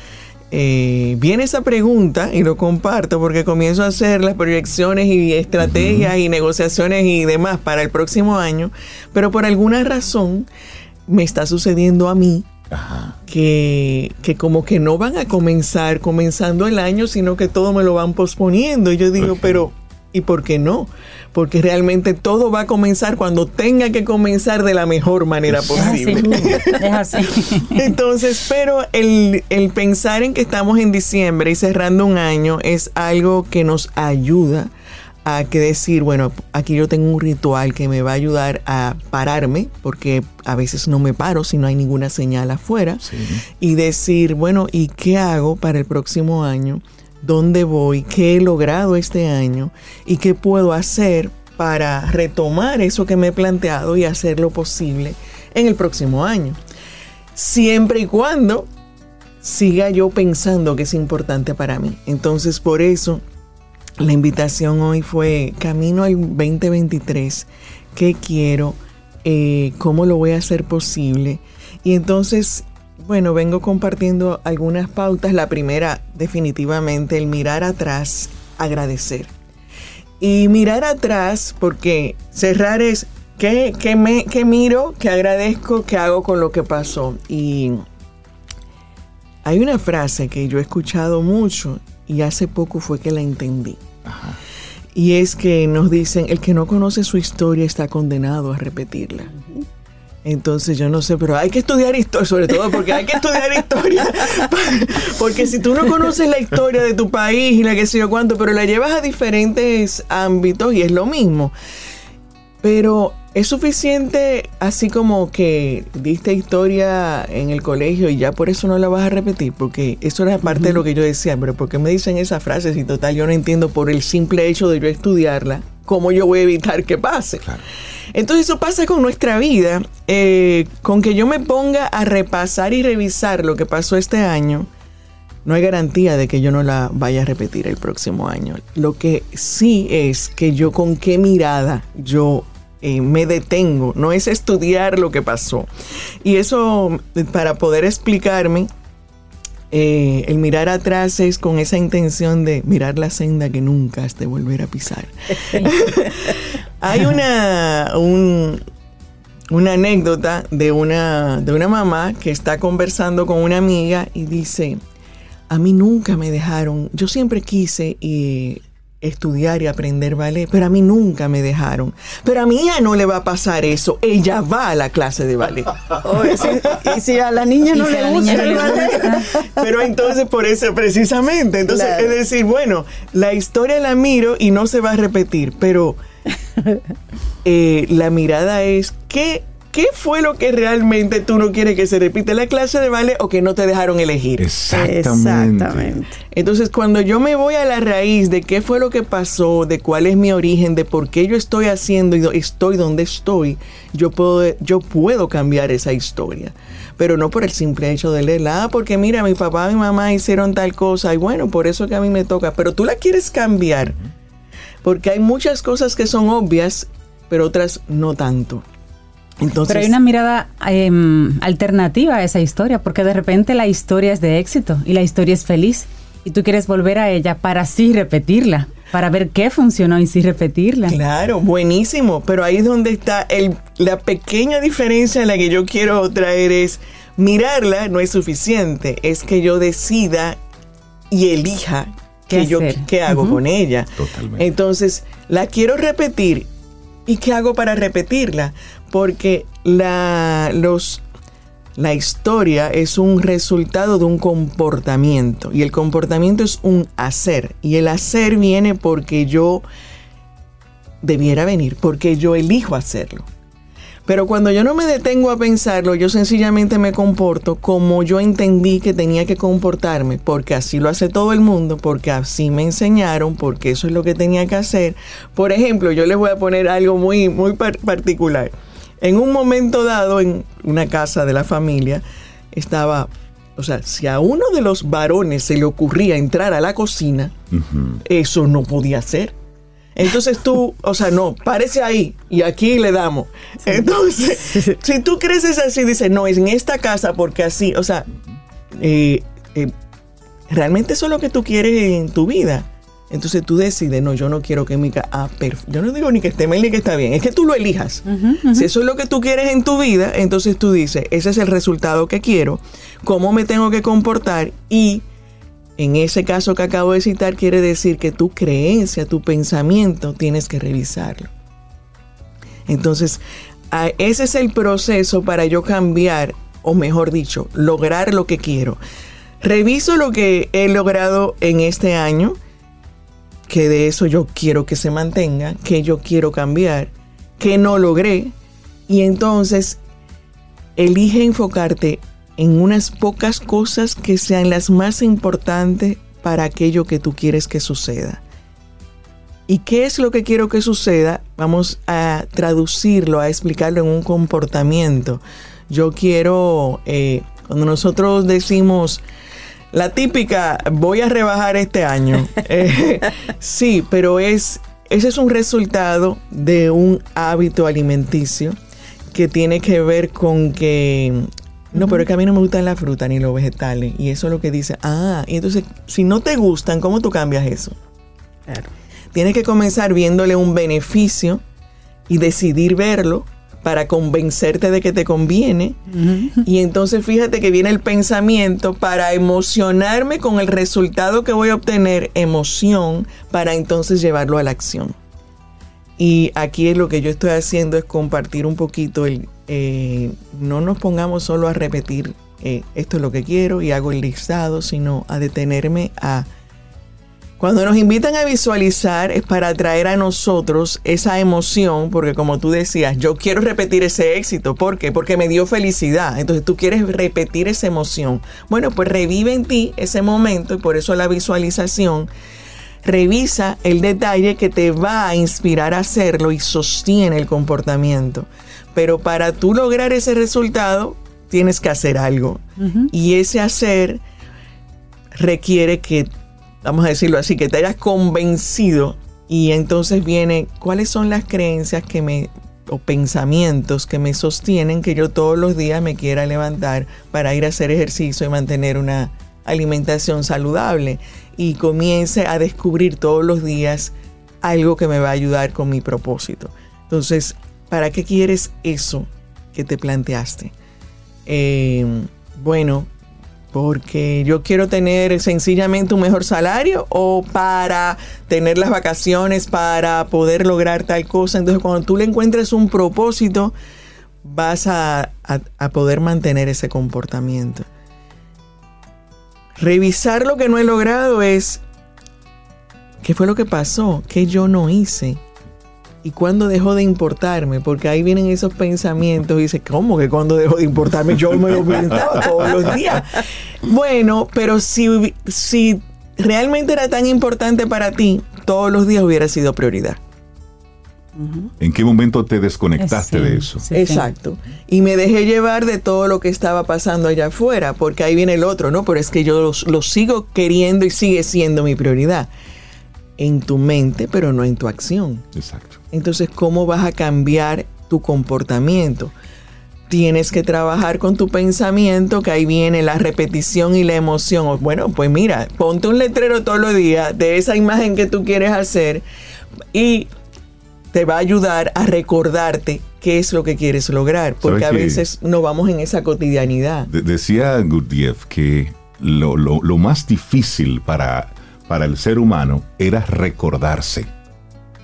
eh, viene esa pregunta y lo comparto porque comienzo a hacer las proyecciones y estrategias y negociaciones y demás para el próximo año, pero por alguna razón me está sucediendo a mí Que, que como que no van a comenzar comenzando el año, sino que todo me lo van posponiendo. Y yo digo, pero ¿y por qué no? Porque realmente todo va a comenzar cuando tenga que comenzar de la mejor manera posible. Es así. Entonces, pero el, el pensar en que estamos en diciembre y cerrando un año es algo que nos ayuda a que decir, bueno, aquí yo tengo un ritual que me va a ayudar a pararme, porque a veces no me paro si no hay ninguna señal afuera, y decir, bueno, ¿y qué hago para el próximo año? ¿Dónde voy? ¿Qué he logrado este año? ¿Y qué puedo hacer para retomar eso que me he planteado y hacer lo posible en el próximo año? Siempre y cuando siga yo pensando que es importante para mí. Entonces, por eso la invitación hoy fue Camino al 2023. ¿Qué quiero? Eh, ¿Cómo lo voy a hacer posible? Y entonces, bueno, vengo compartiendo algunas pautas. La primera, definitivamente, el mirar atrás, agradecer. Y mirar atrás, porque cerrar es ¿qué, qué me, qué miro, qué agradezco, qué hago con lo que pasó. Y hay una frase que yo he escuchado mucho y hace poco fue que la entendí. Y es que nos dicen, el que no conoce su historia está condenado a repetirla. Entonces yo no sé, pero hay que estudiar historia, sobre todo porque hay que estudiar historia. porque si tú no conoces la historia de tu país y la que sé yo cuánto, pero la llevas a diferentes ámbitos y es lo mismo. Pero es suficiente así como que diste historia en el colegio y ya por eso no la vas a repetir, porque eso era parte de lo que yo decía, pero ¿por qué me dicen esa frase si total yo no entiendo por el simple hecho de yo estudiarla, cómo yo voy a evitar que pase? Entonces eso pasa con nuestra vida, eh, con que yo me ponga a repasar y revisar lo que pasó este año. No hay garantía de que yo no la vaya a repetir el próximo año. Lo que sí es que yo con qué mirada yo eh, me detengo, no es estudiar lo que pasó. Y eso, para poder explicarme, eh, el mirar atrás es con esa intención de mirar la senda que nunca has de volver a pisar. Hay una, una anécdota de una, de una mamá que está conversando con una amiga y dice, a mí nunca me dejaron, yo siempre quise y estudiar y aprender ballet, pero a mí nunca me dejaron. Pero a mi hija no le va a pasar eso, ella va a la clase de ballet. y si a la niña no le gusta el ballet. Pero entonces por eso precisamente, entonces es decir, bueno, la historia la miro y no se va a repetir, pero eh, la mirada es qué ¿qué fue lo que realmente tú no quieres que se repita la clase de ballet o que no te dejaron elegir? Exactamente. Entonces, cuando yo me voy a la raíz de qué fue lo que pasó, de cuál es mi origen, de por qué yo estoy haciendo y estoy donde estoy, yo puedo, yo puedo cambiar esa historia. Pero no por el simple hecho de leerla, ah, porque mira, mi papá y mi mamá hicieron tal cosa y bueno, por eso que a mí me toca. Pero tú la quieres cambiar. Porque hay muchas cosas que son obvias, pero otras no tanto. Pero hay una mirada em, alternativa a esa historia, porque de repente la historia es de éxito y la historia es feliz y tú quieres volver a ella para así repetirla, para ver qué funcionó y sí repetirla. Claro, buenísimo, pero ahí es donde está el, la pequeña diferencia en la que yo quiero traer es mirarla no es suficiente, es que yo decida y elija qué, yo, qué hago con ella. Totalmente. Entonces, la quiero repetir. ¿Y qué hago para repetirla? porque la, los, la historia es un resultado de un comportamiento y el comportamiento es un hacer y el hacer viene porque yo debiera venir, porque yo elijo hacerlo. Pero cuando yo no me detengo a pensarlo, yo sencillamente me comporto como yo entendí que tenía que comportarme, porque así lo hace todo el mundo, porque así me enseñaron, porque eso es lo que tenía que hacer. Por ejemplo, yo les voy a poner algo muy, muy particular. En un momento dado, en una casa de la familia, estaba, o sea, si a uno de los varones se le ocurría entrar a la cocina, eso no podía ser. Entonces tú, o sea, no, parece ahí y aquí le damos. Entonces, si tú creces así, dices, no, es en esta casa porque así, o sea, eh, eh, realmente eso es lo que tú quieres en tu vida. Entonces tú decides, no, yo no quiero que mi casa, ah, yo no digo ni que esté mal ni que está bien, es que tú lo elijas. Si eso es lo que tú quieres en tu vida, entonces tú dices, ese es el resultado que quiero, cómo me tengo que comportar y en ese caso que acabo de citar quiere decir que tu creencia, tu pensamiento, tienes que revisarlo. Entonces, ese es el proceso para yo cambiar, o mejor dicho, lograr lo que quiero. Reviso lo que he logrado en este año, que de eso yo quiero que se mantenga, que yo quiero cambiar, que no logré, y entonces elige enfocarte en unas pocas cosas que sean las más importantes para aquello que tú quieres que suceda. ¿Y qué es lo que quiero que suceda? Vamos a traducirlo, a explicarlo en un comportamiento. Yo quiero, eh, cuando nosotros decimos la típica, voy a rebajar este año. Eh, sí, pero es, ese es un resultado de un hábito alimenticio que tiene que ver con que, no, pero es que a mí no me gustan la fruta ni los vegetales. Y eso es lo que dice, ah, y entonces, si no te gustan, ¿cómo tú cambias eso? Tienes que comenzar viéndole un beneficio y decidir verlo para convencerte de que te conviene. Y entonces fíjate que viene el pensamiento para emocionarme con el resultado que voy a obtener, emoción, para entonces llevarlo a la acción. Y aquí es lo que yo estoy haciendo es compartir un poquito el... eh, no nos pongamos solo a repetir eh, esto es lo que quiero y hago el listado, sino a detenerme a cuando nos invitan a visualizar es para atraer a nosotros esa emoción, porque como tú decías, yo quiero repetir ese éxito. ¿Por qué? Porque me dio felicidad. Entonces tú quieres repetir esa emoción. Bueno, pues revive en ti ese momento y por eso la visualización. Revisa el detalle que te va a inspirar a hacerlo y sostiene el comportamiento. Pero para tú lograr ese resultado, tienes que hacer algo. Y ese hacer requiere que vamos a decirlo así, que te hayas convencido y entonces viene cuáles son las creencias que me o pensamientos que me sostienen que yo todos los días me quiera levantar para ir a hacer ejercicio y mantener una alimentación saludable y comience a descubrir todos los días algo que me va a ayudar con mi propósito. Entonces, ¿para qué quieres eso que te planteaste? Eh, bueno, porque yo quiero tener sencillamente un mejor salario o para tener las vacaciones, para poder lograr tal cosa. Entonces, cuando tú le encuentres un propósito, vas a- a poder mantener ese comportamiento. Revisar lo que no he logrado es, ¿qué fue lo que pasó? ¿Qué yo no hice? ¿Y cuándo dejó de importarme? Porque ahí vienen esos pensamientos y dice, ¿cómo que cuando dejó de importarme? Yo me lo pensaba todos los días. Bueno, pero si, si realmente era tan importante para ti, todos los días hubiera sido prioridad. ¿En qué momento te desconectaste Sí, de eso? sí, sí. Exacto. Y me dejé llevar de todo lo que estaba pasando allá afuera, porque ahí viene el otro, ¿no? Pero es que yo lo, lo sigo queriendo y sigue siendo mi prioridad. En tu mente, pero no en tu acción. Exacto. Entonces, ¿cómo vas a cambiar tu comportamiento? Tienes que trabajar con tu pensamiento, que ahí viene la repetición y la emoción. Bueno, pues mira, ponte un letrero todos los días de esa imagen que tú quieres hacer y te va a ayudar a recordarte qué es lo que quieres lograr, porque a veces no vamos en esa cotidianidad. De- decía Gurdjieff que lo, lo- lo más difícil para, para el ser humano era recordarse.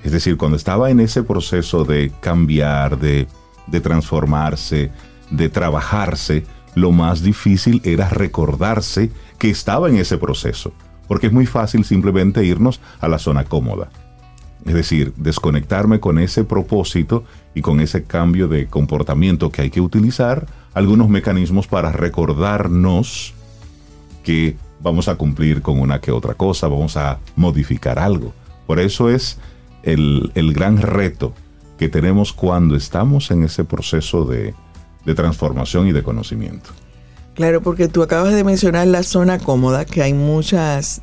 Es decir, cuando estaba en ese proceso de cambiar, de, de transformarse, de trabajarse, lo más difícil era recordarse que estaba en ese proceso. Porque es muy fácil simplemente irnos a la zona cómoda. Es decir, desconectarme con ese propósito y con ese cambio de comportamiento que hay que utilizar algunos mecanismos para recordarnos que vamos a cumplir con una que otra cosa, vamos a modificar algo. Por eso es el, el gran reto que tenemos cuando estamos en ese proceso de, de transformación y de conocimiento. Claro, porque tú acabas de mencionar la zona cómoda, que hay muchas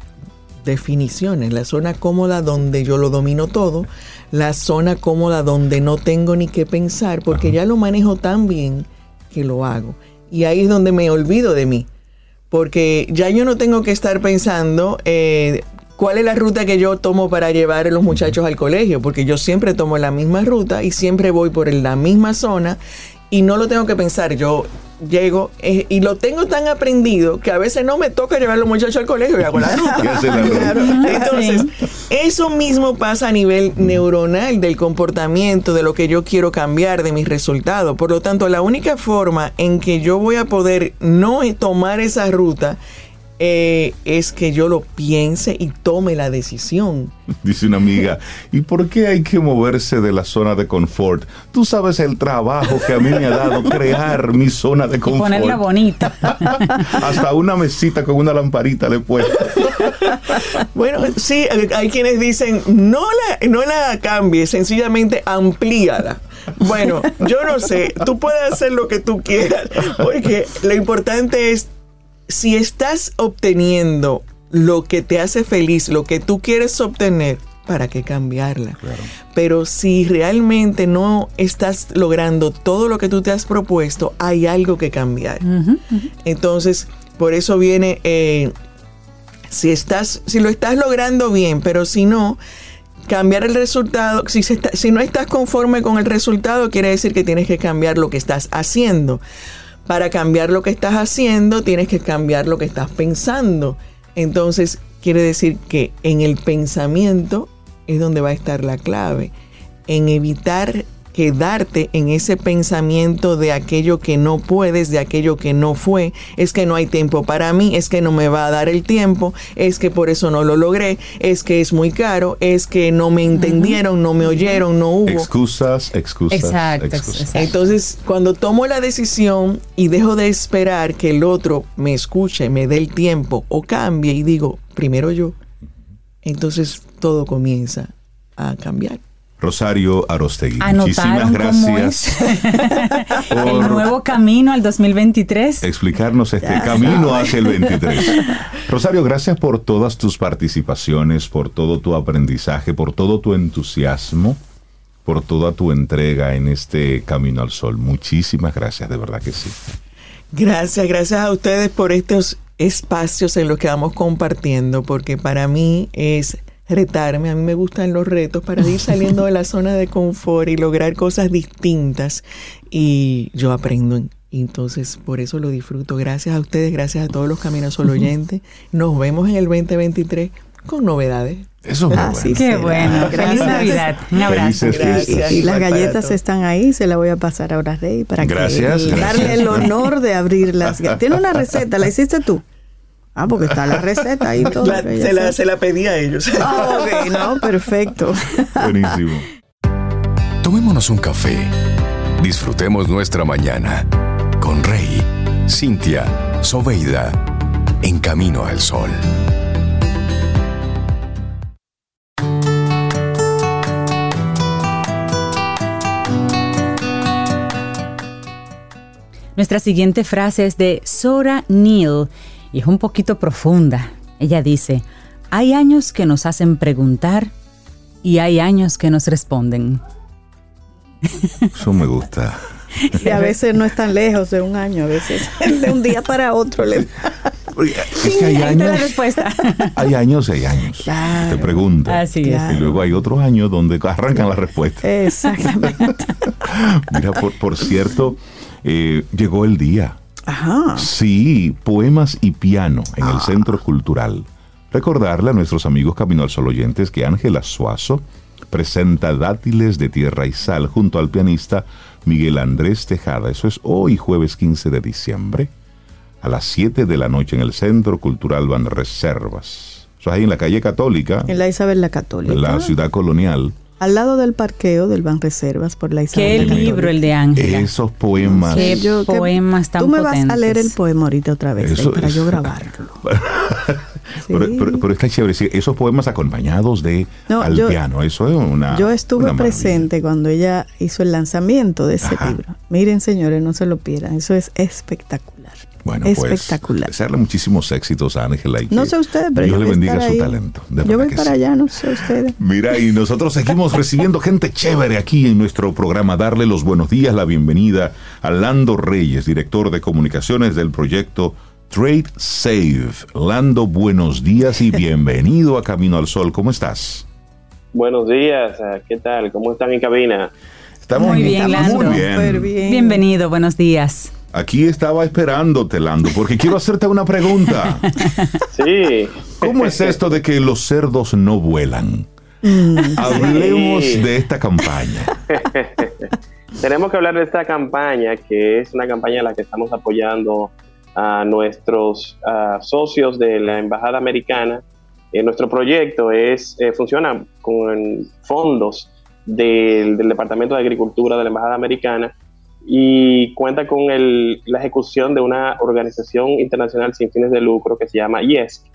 definiciones, la zona cómoda donde yo lo domino todo, la zona cómoda donde no tengo ni qué pensar, porque ya lo manejo tan bien que lo hago. Y ahí es donde me olvido de mí, porque ya yo no tengo que estar pensando eh, cuál es la ruta que yo tomo para llevar a los muchachos al colegio, porque yo siempre tomo la misma ruta y siempre voy por la misma zona y no lo tengo que pensar. Yo llego eh, y lo tengo tan aprendido que a veces no me toca llevar a los muchachos al colegio y hago la ruta. ¿Qué hace la ruta? Claro. Entonces, eso mismo pasa a nivel neuronal del comportamiento, de lo que yo quiero cambiar, de mis resultados. Por lo tanto, la única forma en que yo voy a poder no tomar esa ruta eh, es que yo lo piense y tome la decisión. Dice una amiga, ¿y por qué hay que moverse de la zona de confort? Tú sabes el trabajo que a mí me ha dado crear mi zona de Y confort. ponerla bonita. Hasta una mesita con una lamparita le he puesto. Bueno, sí, hay- hay quienes dicen, no la, no la cambies, sencillamente amplíala. Bueno, yo no sé, tú puedes hacer lo que tú quieras, porque lo importante es, si estás obteniendo lo que te hace feliz, lo que tú quieres obtener, ¿para qué cambiarla? Pero si realmente no estás logrando todo lo que tú te has propuesto, hay algo que cambiar. Entonces, por eso viene, eh, si, estás, si lo estás logrando bien, pero si no, cambiar el resultado, si, se está- si no estás conforme con el resultado, quiere decir que tienes que cambiar lo que estás haciendo. Para cambiar lo que estás haciendo, tienes que cambiar lo que estás pensando. Entonces, quiere decir que en el pensamiento es donde va a estar la clave. En evitar quedarte en ese pensamiento de aquello que no puedes, de aquello que no fue, es que no hay tiempo para mí, es que no me va a dar el tiempo, es que por eso no lo logré, es que es muy caro, es que no me entendieron, no me oyeron, no hubo. Excusas, excusas, Exacto, excusas. exacto. Entonces, cuando tomo la decisión y dejo de esperar que el otro me escuche, me dé el tiempo o cambie y digo, primero yo, entonces todo comienza a cambiar. Rosario Arostegui, muchísimas gracias el por nuevo camino al 2023. explicarnos este camino hacia el 23. Rosario, gracias por todas tus participaciones, por todo tu aprendizaje, por todo tu entusiasmo, por toda tu entrega en este camino al sol. Muchísimas gracias, de verdad que sí. Gracias, gracias a ustedes por estos espacios en los que vamos compartiendo, porque para mí es retarme, a mí me gustan los retos para ir saliendo de la zona de confort y lograr cosas distintas y yo aprendo. Entonces, por eso lo disfruto. Gracias a ustedes, gracias a todos los Caminos Sol oyentes. Nos vemos en el 2023 con novedades. Eso es muy Así bueno. Qué bueno. Feliz Gracias. Navidad. Un abrazo. Gracias. Y las galletas están ahí, se las voy a pasar ahora a Rey para Gracias, que gracias. darle el honor de abrirlas. Tiene una receta, ¿la hiciste tú? Ah, porque está la receta ahí todo. La- se, la, se la pedí a ellos. Ah, ok, no, perfecto. Buenísimo. Tomémonos un café. Disfrutemos nuestra mañana con Rey, Cintia, Soveida, en camino al sol. Nuestra siguiente frase es de Sora Neal y es un poquito profunda. Ella dice, hay años que nos hacen preguntar y hay años que nos responden. Eso me gusta. Y a veces no es tan lejos de un año, a veces de un día para otro. le- Es que hay está la años, respuesta. hay años y hay años. Claro. Te preguntan. Así es. Claro. Y luego hay otros años donde arrancan la respuesta. Exactamente. Mira, por, por cierto, eh, llegó el día. Ajá. Sí, poemas y piano en el Centro Cultural. Recordarle a nuestros amigos Camino al Sol oyentes que Ángela Suazo presenta Dátiles de Tierra y Sal junto al pianista Miguel Andrés Tejada. Eso es hoy, jueves 15 de diciembre, a las 7 de la noche en el Centro Cultural Van Reservas. Eso es ahí en la calle Católica, En la Isabel la Católica. en la ciudad colonial. Al lado del parqueo del Banreservas por la Isabel Qué Católica. libro el de Ángela. Esos poemas. Qué Yo- poemas tan Tú me vas a potentes. leer el poema ahorita otra vez Eso Rey, para yo grabarlo. Pero, Sí. pero- pero está chévere, esos poemas acompañados de No, al yo- piano, eso es una. Yo estuve una presente cuando ella hizo el lanzamiento de ese Ajá. libro. Miren, señores, no se lo pierdan. Eso es espectacular. Bueno, pues, Espectacular. desearle muchísimos éxitos a Ángela. y No sé ustedes, pero Dios yo le bendiga su ahí. talento. de Yo voy para sí. allá, no sé ustedes. Mira, y nosotros seguimos recibiendo gente chévere aquí en nuestro programa. Darle los buenos días, la bienvenida a Lando Reyes, director de comunicaciones del proyecto Trade Save. Lando, buenos días y bienvenido a Camino al Sol. ¿Cómo estás? Buenos días, ah, ¿qué tal? ¿Cómo están en cabina? Estamos Muy bien, Lando. Muy bien. Bienvenido, buenos días. Aquí estaba esperándote, Lando, porque quiero hacerte una pregunta. Sí. ¿Cómo es esto de que los cerdos no vuelan? Hablemos Sí. de esta campaña. Tenemos que hablar de esta campaña, que es una campaña en la que estamos apoyando a nuestros socios de la Embajada Americana. Eh, nuestro proyecto es eh, funciona con fondos del, Departamento de Agricultura de la Embajada Americana y cuenta con la ejecución de una organización internacional sin fines de lucro que se llama IESC.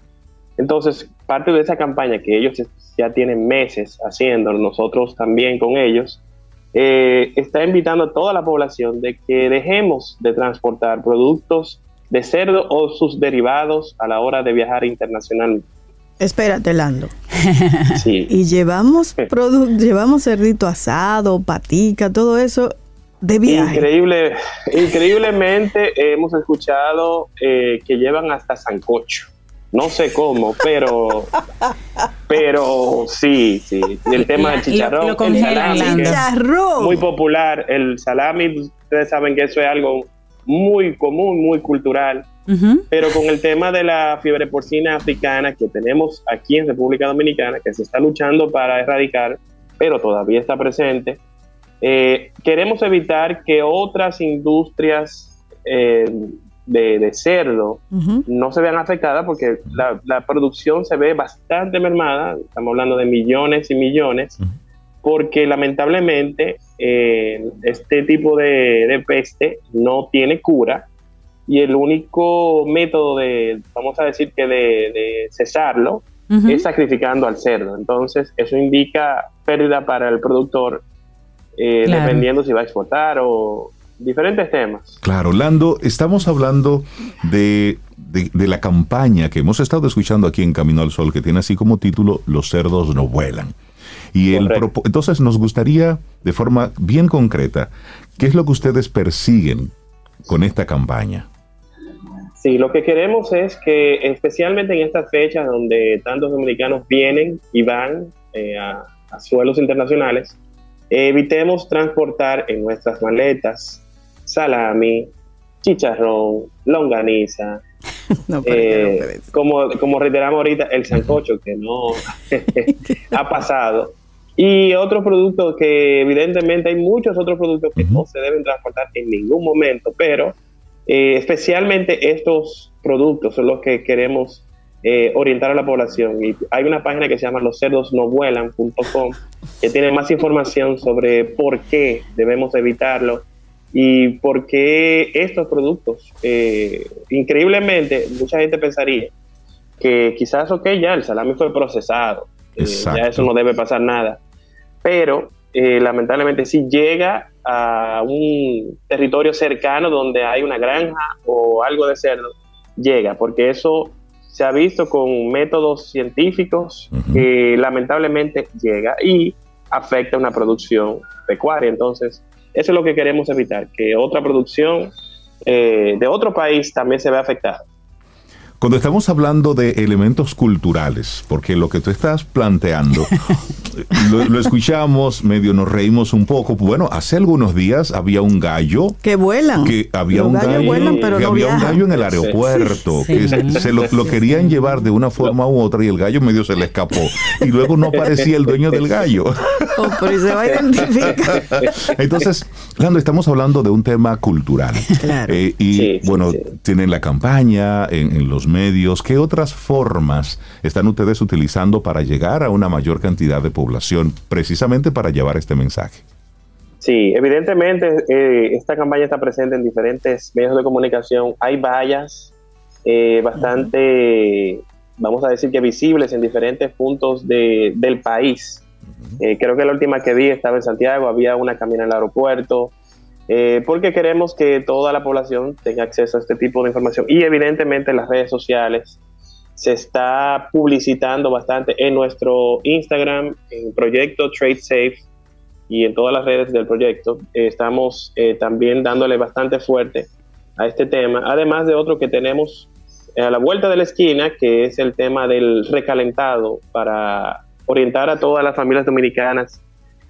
Entonces, parte de esa campaña que ellos ya tienen meses haciendo, nosotros también con ellos, eh, está invitando a toda la población de que dejemos de transportar productos de cerdo o sus derivados a la hora de viajar internacionalmente. Espérate, Lando. Sí. Y llevamos llevamos cerdito asado, patica, todo eso de viaje. Increíble, increíblemente hemos escuchado eh, que llevan hasta sancocho. No sé cómo, pero, pero sí, sí. El tema del chicharrón, lo el salami, Chicharrón. muy popular. El salami, ustedes saben que eso es algo muy común, muy cultural. Ujú. Pero con el tema de la fiebre porcina africana que tenemos aquí en República Dominicana, que se está luchando para erradicar, pero todavía está presente, eh, queremos evitar que otras industrias eh, de, de cerdo Ujú. no se vean afectadas porque la, la producción se ve bastante mermada, estamos hablando de millones y millones, Ujú. Porque lamentablemente eh, este tipo de, de peste no tiene cura y el único método de, vamos a decir que de, de cesarlo es sacrificando al cerdo. Entonces eso indica pérdida para el productor, eh, Claro. dependiendo si va a exportar o diferentes temas. Claro, Lando, estamos hablando de, de- de la campaña que hemos estado escuchando aquí en Camino al Sol, que tiene así como título Los cerdos no vuelan. Y el entonces nos gustaría, de forma bien concreta, ¿qué es lo que ustedes persiguen con esta campaña? Sí, lo que queremos es que, especialmente en estas fechas donde tantos dominicanos vienen y van eh, a, a suelos internacionales, evitemos transportar en nuestras maletas salami, chicharrón, longaniza, No, no eh, puedes. como, como reiteramos ahorita, el sancocho que no ha pasado. Y otros productos que evidentemente hay muchos otros productos que no se deben transportar en ningún momento, pero eh, especialmente estos productos son los que queremos eh, orientar a la población. Y hay una página que se llama loscerdosnovuelan.com que tiene más información sobre por qué debemos evitarlo y por qué estos productos, eh, increíblemente, mucha gente pensaría que quizás, ok, ya el salami fue procesado, eh, ya eso no debe pasar nada, pero eh, lamentablemente si llega a un territorio cercano donde hay una granja o algo de cerdo, llega, porque eso se ha visto con métodos científicos que lamentablemente llega y afecta una producción pecuaria. Entonces, eso es lo que queremos evitar, que otra producción eh, de otro país también se vea afectada. Cuando estamos hablando de elementos culturales, porque lo que tú estás planteando, lo, lo escuchamos, medio nos reímos un poco. Bueno, hace algunos días había un gallo Que vuelan. que había un gallo, vuelan, pero que no había un gallo en el aeropuerto, Sí. que Sí. se, se lo, lo querían llevar de una forma u otra y el gallo medio se le escapó. Y luego no aparecía el dueño del gallo. Oh, pero se va a identificar. Entonces, Lando, estamos hablando de un tema cultural. Claro. Eh, y Sí, sí, bueno, sí. tienen la campaña en, en los medios. ¿Qué otras formas están ustedes utilizando para llegar a una mayor cantidad de población, precisamente para llevar este mensaje? Sí, evidentemente eh, esta campaña está presente en diferentes medios de comunicación. Hay vallas eh, bastante, vamos a decir que visibles en diferentes puntos de- del país. Eh, creo que la última que vi estaba en Santiago, había una camina en el aeropuerto. Eh, porque queremos que toda la población tenga acceso a este tipo de información. Y evidentemente en las redes sociales se está publicitando bastante en nuestro Instagram, en Proyecto Trade Safe y en todas las redes del proyecto. Eh, estamos eh, también dándole bastante fuerte a este tema, además de otro que tenemos a la vuelta de la esquina, que es el tema del recalentado para orientar a todas las familias dominicanas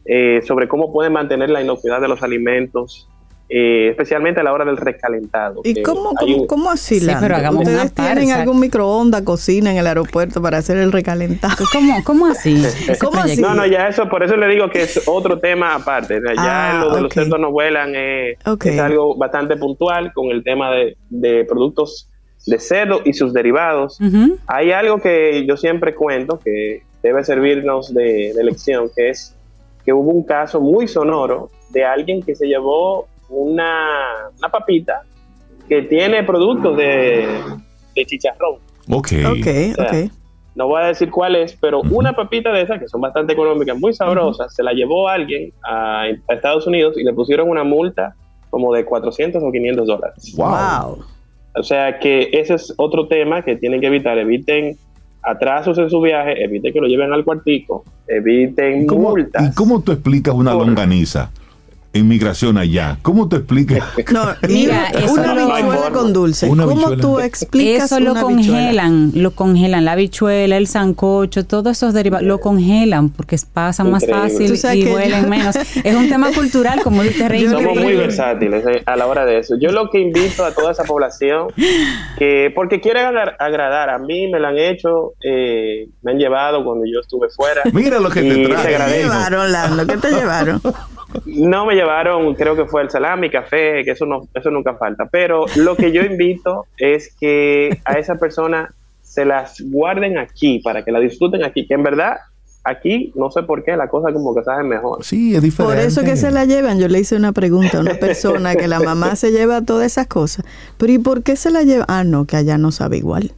eh, sobre cómo pueden mantener la inocuidad de los alimentos, eh, especialmente a la hora del recalentado. ¿Y cómo, cómo, un- cómo así, Sí, Lando? pero hagamos ¿Ustedes una par, tienen algún microondas, cocina en el aeropuerto para hacer el recalentado? ¿Cómo, cómo así? ¿Cómo así? No, no, ya eso, por eso le digo que es otro tema aparte. Ya Ah, lo de los cerdos no vuelan eh, es algo bastante puntual con el tema de, de productos de cerdo y sus derivados. Hay algo que yo siempre cuento que debe servirnos de, de lección, que es que hubo un caso muy sonoro de alguien que se llevó una, una papita que tiene productos de, de chicharrón. Ok. Ok, ok. No voy a decir cuál es, pero una papita de esas, que son bastante económicas, muy sabrosas, se la llevó alguien a, a Estados Unidos y le pusieron una multa como de 400 o 500 dólares. Wow. Wow. O sea que ese es otro tema que tienen que evitar. Eviten atrasos en su viaje, eviten que lo lleven al cuartico, eviten ¿Y cómo, multas. ¿Y cómo tú explicas una Por- longaniza? Inmigración allá. ¿Cómo tú explicas? No, Mira, eso una habichuela con dulce. Una ¿Cómo tú explicas Eso lo una habichuela? congelan, lo congelan, la habichuela, el sancocho, todos esos derivados, lo congelan porque pasan más fácil y yo- huelen menos. Es un tema cultural, como dice Rey. Somos muy versátiles eh, a la hora de eso. Yo lo que invito a toda esa población, que porque quieren agra- agradar, a mí me lo han hecho, eh, me han llevado cuando yo estuve fuera. Mira lo que te. ¿Qué te llevaron, Lando? ¿Qué te llevaron? No me llevaron, creo que fue el salami, café, que eso no, eso nunca falta. Pero lo que yo invito es que a esa persona se las guarden aquí para que la disfruten aquí, que en verdad aquí no sé por qué la cosa como que sabe mejor. Sí, es diferente. Por eso que se la llevan. Yo le hice una pregunta a una persona que la mamá se lleva todas esas cosas. Pero ¿y por qué se la lleva? Ah, no, que allá no sabe igual.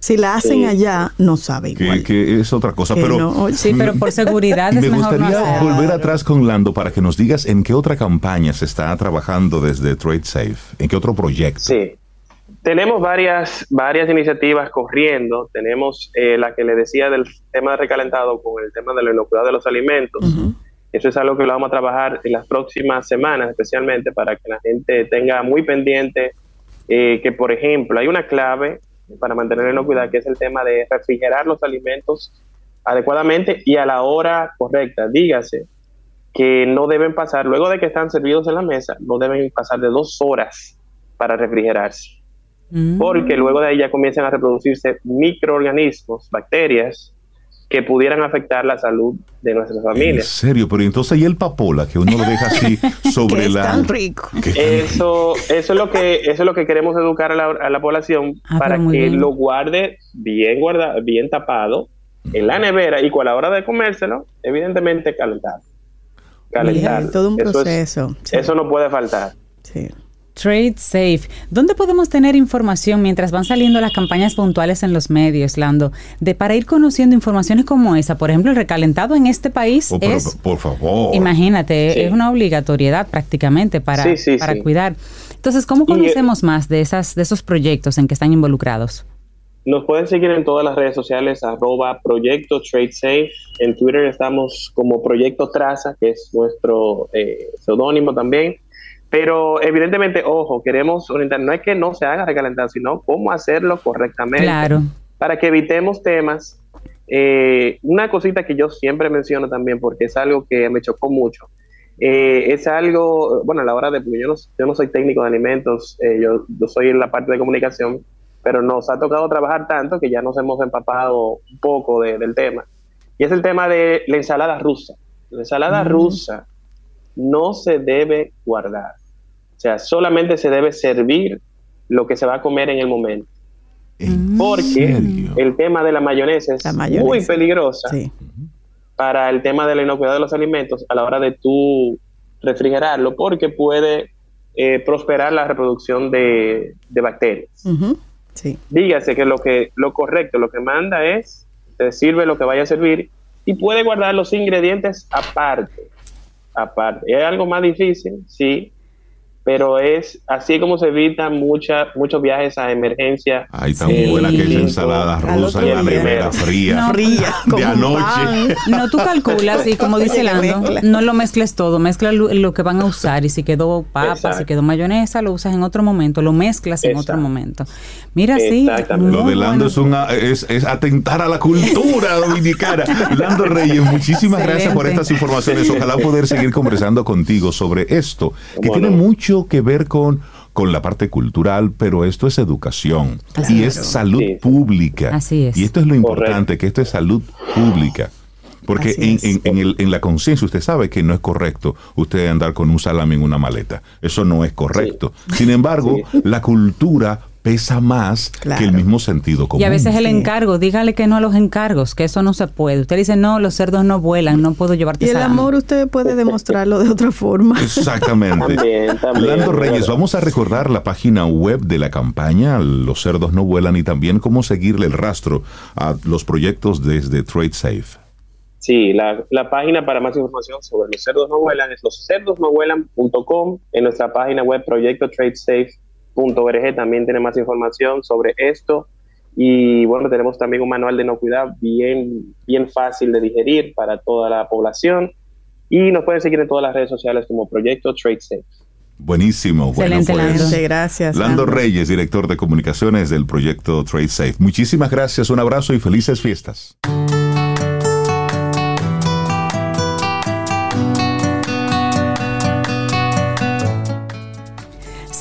Si la hacen Sí. allá, no sabe Que, igual. que es otra cosa. Que pero no, oye. Sí, pero por seguridad me es mejor no gustaría volver atrás con Lando para que nos digas en qué otra campaña se está trabajando desde Trade Safe, en qué otro proyecto. Sí. Tenemos varias, varias iniciativas corriendo. Tenemos eh, la que le decía del tema de recalentado con el tema de la inocuidad de los alimentos. Eso es algo que lo vamos a trabajar en las próximas semanas, especialmente para que la gente tenga muy pendiente eh, que, por ejemplo, hay una clave para mantener la inocuidad, que es el tema de refrigerar los alimentos adecuadamente y a la hora correcta. Dígase que no deben pasar, luego de que están servidos en la mesa, no deben pasar de dos horas para refrigerarse Mm. porque luego de ahí ya comienzan a reproducirse microorganismos, bacterias, que pudieran afectar la salud de nuestras En familias. serio, pero entonces y el papola que uno lo deja así sobre que es la. tan rico. que es tan- Eso, eso es lo que, eso es lo que queremos educar a la, a la población Ah, para que bien. lo guarde bien guardado, bien tapado en la nevera y con la hora de comérselo, evidentemente calentar. Calentar. Bien, todo un Eso es- proceso. Sí, eso no puede faltar. sí. Trade Safe. ¿Dónde podemos tener información mientras van saliendo las campañas puntuales en los medios, Lando? De para ir conociendo informaciones como esa. Por ejemplo, el recalentado en este país Oh, pero, es, por favor. imagínate, Sí. es una obligatoriedad prácticamente para, Sí, sí, para sí. cuidar. Entonces, ¿cómo Y, eh, conocemos más de esas de esos proyectos en que están involucrados? Nos pueden seguir en todas las redes sociales, arroba Proyecto Trade Safe. En Twitter estamos como Proyecto Traza, que es nuestro eh, seudónimo también. Pero evidentemente, ojo, queremos orientar, no es que no se haga recalentar, sino cómo hacerlo correctamente. Claro. Para que evitemos temas. Eh, una cosita que yo siempre menciono también, porque es algo que me chocó mucho. Eh, es algo, bueno, a la hora de, yo no, yo no soy técnico de alimentos, eh, yo, yo soy en la parte de comunicación, pero nos ha tocado trabajar tanto que ya nos hemos empapado un poco de- del tema. Y es el tema de la ensalada rusa. La ensalada rusa no se debe guardar. O sea, solamente se debe servir lo que se va a comer en el momento. ¿En Porque serio? el tema de la mayonesa es La mayonesa. muy peligrosa Sí. para el tema de la inocuidad de los alimentos a la hora de tú refrigerarlo, porque puede eh, prosperar la reproducción de, de bacterias. Sí. Dígase que lo que lo correcto, lo que manda es te sirve lo que vaya a servir y puede guardar los ingredientes aparte. Aparte. ¿Es algo más difícil? Sí. Pero es así como se evitan mucha, muchos viajes a emergencia. Ay, tan eh, buena que es ensalada Al rusa en la nevera fría. No, Fría. De anoche. pan. No, tú calculas y como dice Lando, no lo mezcles todo, mezcla lo, lo que van a usar y si quedó papa, Exacto. si quedó mayonesa, lo usas en otro momento, lo mezclas en otro momento. Mira, sí. Lo de Lando bueno. es, una, es, es atentar a la cultura dominicana. Lando Reyes, muchísimas gracias por estas informaciones. Ojalá poder seguir conversando contigo sobre esto, que tiene no. Mucho que ver con, con la parte cultural, pero esto es educación y es salud Sí. pública. Así es. Y esto es lo importante, que esto es salud pública. Porque en, es. en- en el- en la conciencia usted sabe que no es correcto usted andar con un salami en una maleta. Eso no es correcto. Sin embargo, la cultura pesa más Claro. que el mismo sentido común. Y a veces el encargo, dígale que no a los encargos, que eso no se puede. Usted dice, no, los cerdos no vuelan, no puedo llevarte Y el salami". amor usted puede demostrarlo de otra forma. Exactamente. También, también. Lando Reyes, vamos a recordar la página web de la campaña Los cerdos no vuelan y también cómo seguirle el rastro a los proyectos desde Trade Safe. Sí, la, la página para más información sobre los cerdos no vuelan es loscerdosnovuelan.com. En nuestra página web proyectotradesafe.org también tiene más información sobre esto. Y bueno, tenemos también un manual de inocuidad bien, bien fácil de digerir para toda la población. Y nos pueden seguir en todas las redes sociales como Proyecto Trade Safe. Buenísimo. Bueno, Excelente, pues, Lando. Gracias. Lando Lando. Reyes, director de comunicaciones del proyecto Trade Safe. Muchísimas gracias, un abrazo y felices fiestas.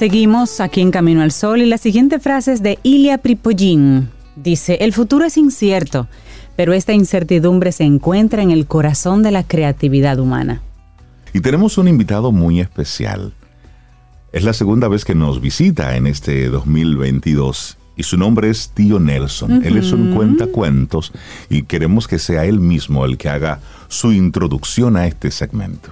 Seguimos aquí en Camino al Sol y la siguiente frase es de Ilya Pripojin. Dice, el futuro es incierto, pero esta incertidumbre se encuentra en el corazón de la creatividad humana. Y tenemos un invitado muy especial. Es la segunda vez que nos visita en este 2022 y su nombre es Tío Nelson. Él es un cuentacuentos y queremos que sea él mismo el que haga su introducción a este segmento.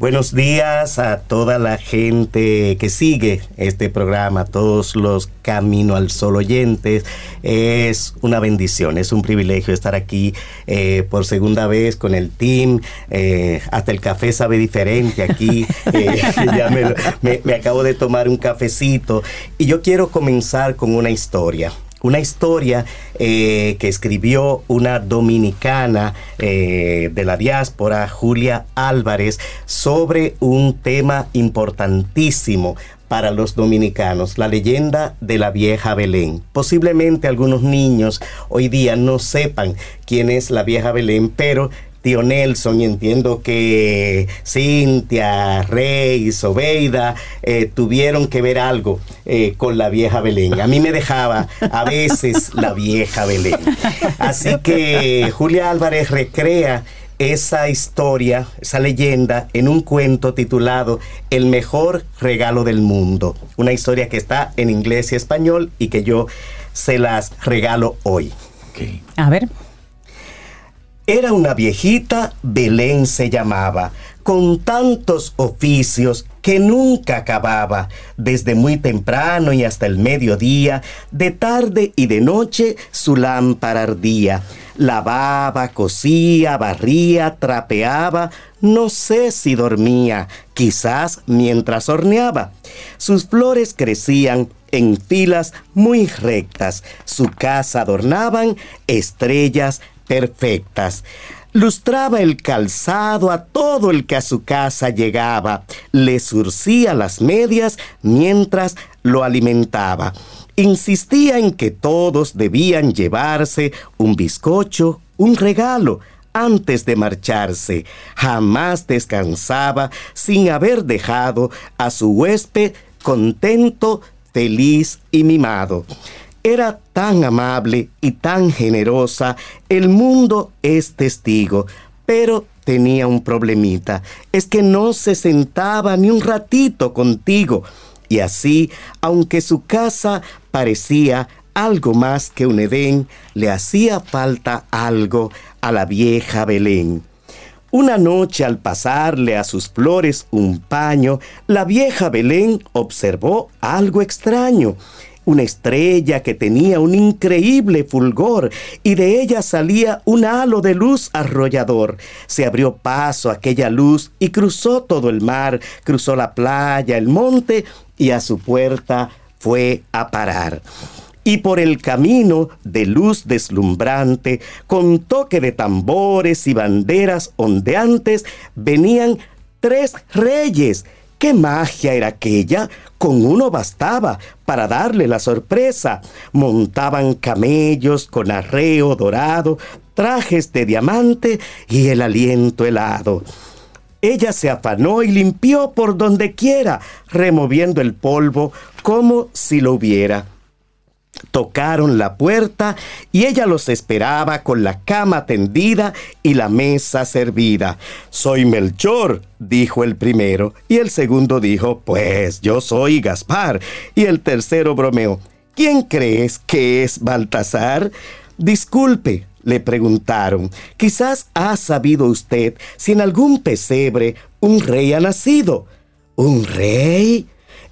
Buenos días a toda la gente que sigue este programa, a todos los Camino al Sol oyentes. Es una bendición, es un privilegio estar aquí eh, por segunda vez con el team. Eh, hasta el café sabe diferente aquí. Eh, ya me, me acabo de tomar un cafecito y yo quiero comenzar con una historia una historia eh, que escribió una dominicana eh, de la diáspora, Julia Álvarez, sobre un tema importantísimo para los dominicanos, la leyenda de la vieja Belén. Posiblemente algunos niños hoy día no sepan quién es la vieja Belén, pero tío Nelson y entiendo que Cintia, Rey, Sobeida eh, tuvieron que ver algo eh, con la vieja Belén. A mí me dejaba a veces la vieja Belén. Así que Julia Álvarez recrea esa historia, esa leyenda, en un cuento titulado El mejor regalo del mundo. Una historia que está en inglés y español y que yo se las regalo hoy. A ver. Era una viejita, Belén se llamaba, con tantos oficios que nunca acababa, desde muy temprano y hasta el mediodía, de tarde y de noche su lámpara ardía. Lavaba, cosía, barría, trapeaba, no sé si dormía, quizás mientras horneaba. Sus flores crecían en filas muy rectas, su casa adornaban estrellas perfectas. Lustraba el calzado a todo el que a su casa llegaba, le surcía las medias mientras lo alimentaba. Insistía en que todos debían llevarse un bizcocho, un regalo, antes de marcharse. Jamás descansaba sin haber dejado a su huésped contento, feliz y mimado. Era tan amable y tan generosa, el mundo es testigo, pero tenía un problemita, es que no se sentaba ni un ratito contigo. Y así, aunque su casa parecía algo más que un Edén, le hacía falta algo a la vieja Belén. Una noche al pasarle a sus flores un paño, la vieja Belén observó algo extraño. Una estrella que tenía un increíble fulgor y de ella salía un halo de luz arrollador. Se abrió paso aquella luz y cruzó todo el mar, cruzó la playa, el monte y a su puerta fue a parar y por el camino de luz deslumbrante, con toque de tambores y banderas ondeantes, venían tres reyes. ¿Qué magia era aquella? Con uno bastaba para darle la sorpresa. Montaban camellos con arreo dorado, trajes de diamante y el aliento helado. Ella se afanó y limpió por donde quiera, removiendo el polvo como si lo hubiera. Tocaron la puerta y ella los esperaba con la cama tendida y la mesa servida. Soy Melchor, dijo el primero, y el segundo dijo, pues yo soy Gaspar, y el tercero bromeó, ¿quién crees que es Baltasar? Disculpe, le preguntaron, quizás ha sabido usted si en algún pesebre un rey ha nacido. ¿Un rey?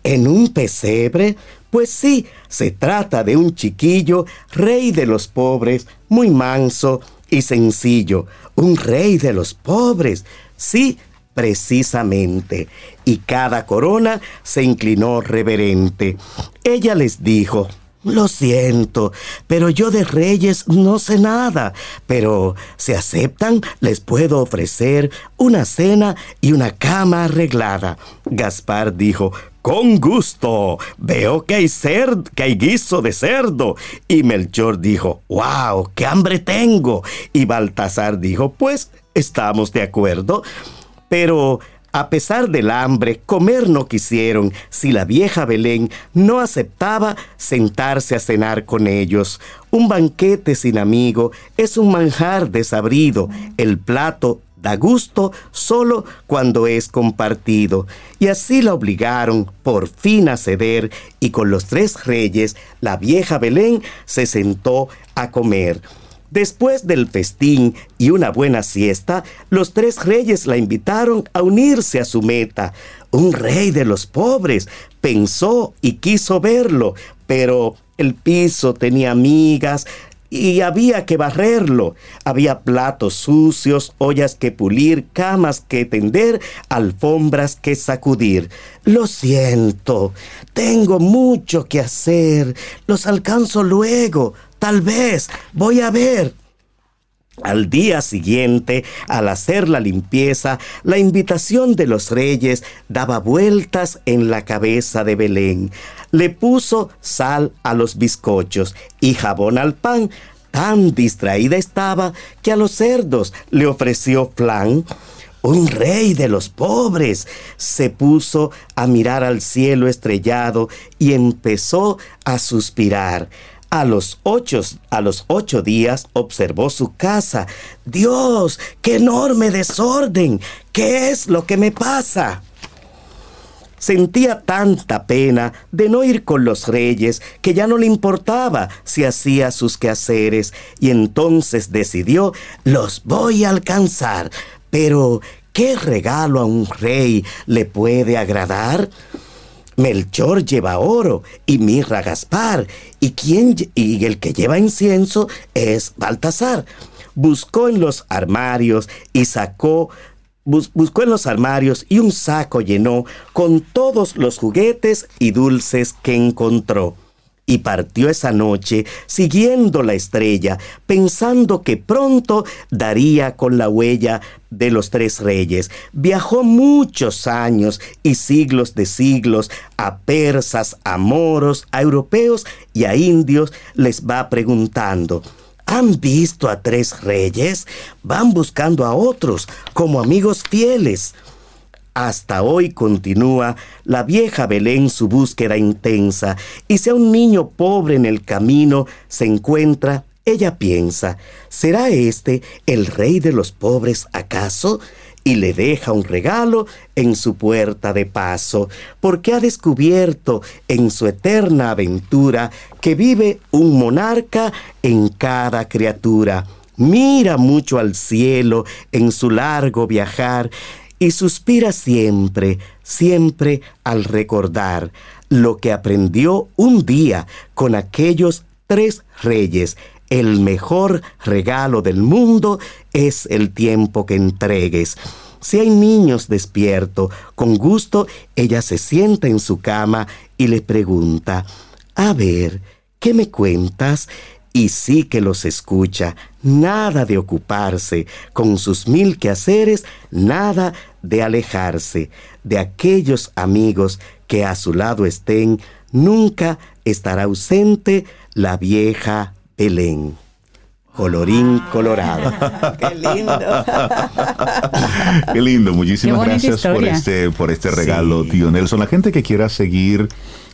¿En un pesebre? Pues sí, se trata de un chiquillo, rey de los pobres, muy manso y sencillo. Un rey de los pobres. Sí, precisamente. Y cada corona se inclinó reverente. Ella les dijo, lo siento, pero yo de reyes no sé nada, pero si aceptan les puedo ofrecer una cena y una cama arreglada. Gaspar dijo, con gusto, veo que hay, que hay guiso de cerdo. Y Melchor dijo, wow, qué hambre tengo. Y Baltasar dijo, pues estamos de acuerdo. Pero a pesar del hambre, comer no quisieron si la vieja Belén no aceptaba sentarse a cenar con ellos. Un banquete sin amigo es un manjar desabrido. El plato da gusto solo cuando es compartido. Y así la obligaron por fin a ceder y con los tres reyes la vieja Belén se sentó a comer. Después del festín y una buena siesta, los tres reyes la invitaron a unirse a su meta. Un rey de los pobres pensó y quiso verlo, pero el piso tenía migas, y había que barrerlo. Había platos sucios, ollas que pulir, camas que tender, alfombras que sacudir. Lo siento, tengo mucho que hacer. Los alcanzo luego. Tal vez. Voy a ver. Al día siguiente, al hacer la limpieza, la invitación de los reyes daba vueltas en la cabeza de Belén. Le puso sal a los bizcochos y jabón al pan. Tan distraída estaba que a los cerdos le ofreció flan. Un rey de los pobres se puso a mirar al cielo estrellado y empezó a suspirar. A los, ocho, a los ocho días observó su casa. Dios, qué enorme desorden. ¿Qué es lo que me pasa? Sentía tanta pena de no ir con los reyes que ya no le importaba si hacía sus quehaceres y entonces decidió, los voy a alcanzar. Pero, ¿qué regalo a un rey le puede agradar? Melchor lleva oro y mirra Gaspar, y, quien, y el que lleva incienso es Baltasar. Buscó en los armarios y sacó buscó en los armarios y un saco llenó con todos los juguetes y dulces que encontró y partió esa noche siguiendo la estrella, pensando que pronto daría con la huella de los tres reyes. Viajó muchos años y siglos de siglos a persas, a moros, a europeos y a indios, les va preguntando. ¿Han visto a tres reyes? Van buscando a otros como amigos fieles. Hasta hoy continúa la vieja Belén su búsqueda intensa, y si a un niño pobre en el camino se encuentra, ella piensa, ¿será este el rey de los pobres acaso? y le deja un regalo en su puerta de paso, porque ha descubierto en su eterna aventura que vive un monarca en cada criatura. Mira mucho al cielo en su largo viajar y suspira siempre, siempre al recordar lo que aprendió un día con aquellos tres reyes. El mejor regalo del mundo es el tiempo que entregues. Si hay niños despiertos, con gusto ella se sienta en su cama y le pregunta, a ver, ¿qué me cuentas? Y sí que los escucha, nada de ocuparse, con sus mil quehaceres, nada de alejarse de aquellos amigos que a su lado estén, nunca estará ausente la vieja Belén. Colorín colorado. Qué lindo. Qué lindo, muchísimas Qué gracias por este, por este regalo, Sí. tío Nelson. La gente que quiera seguir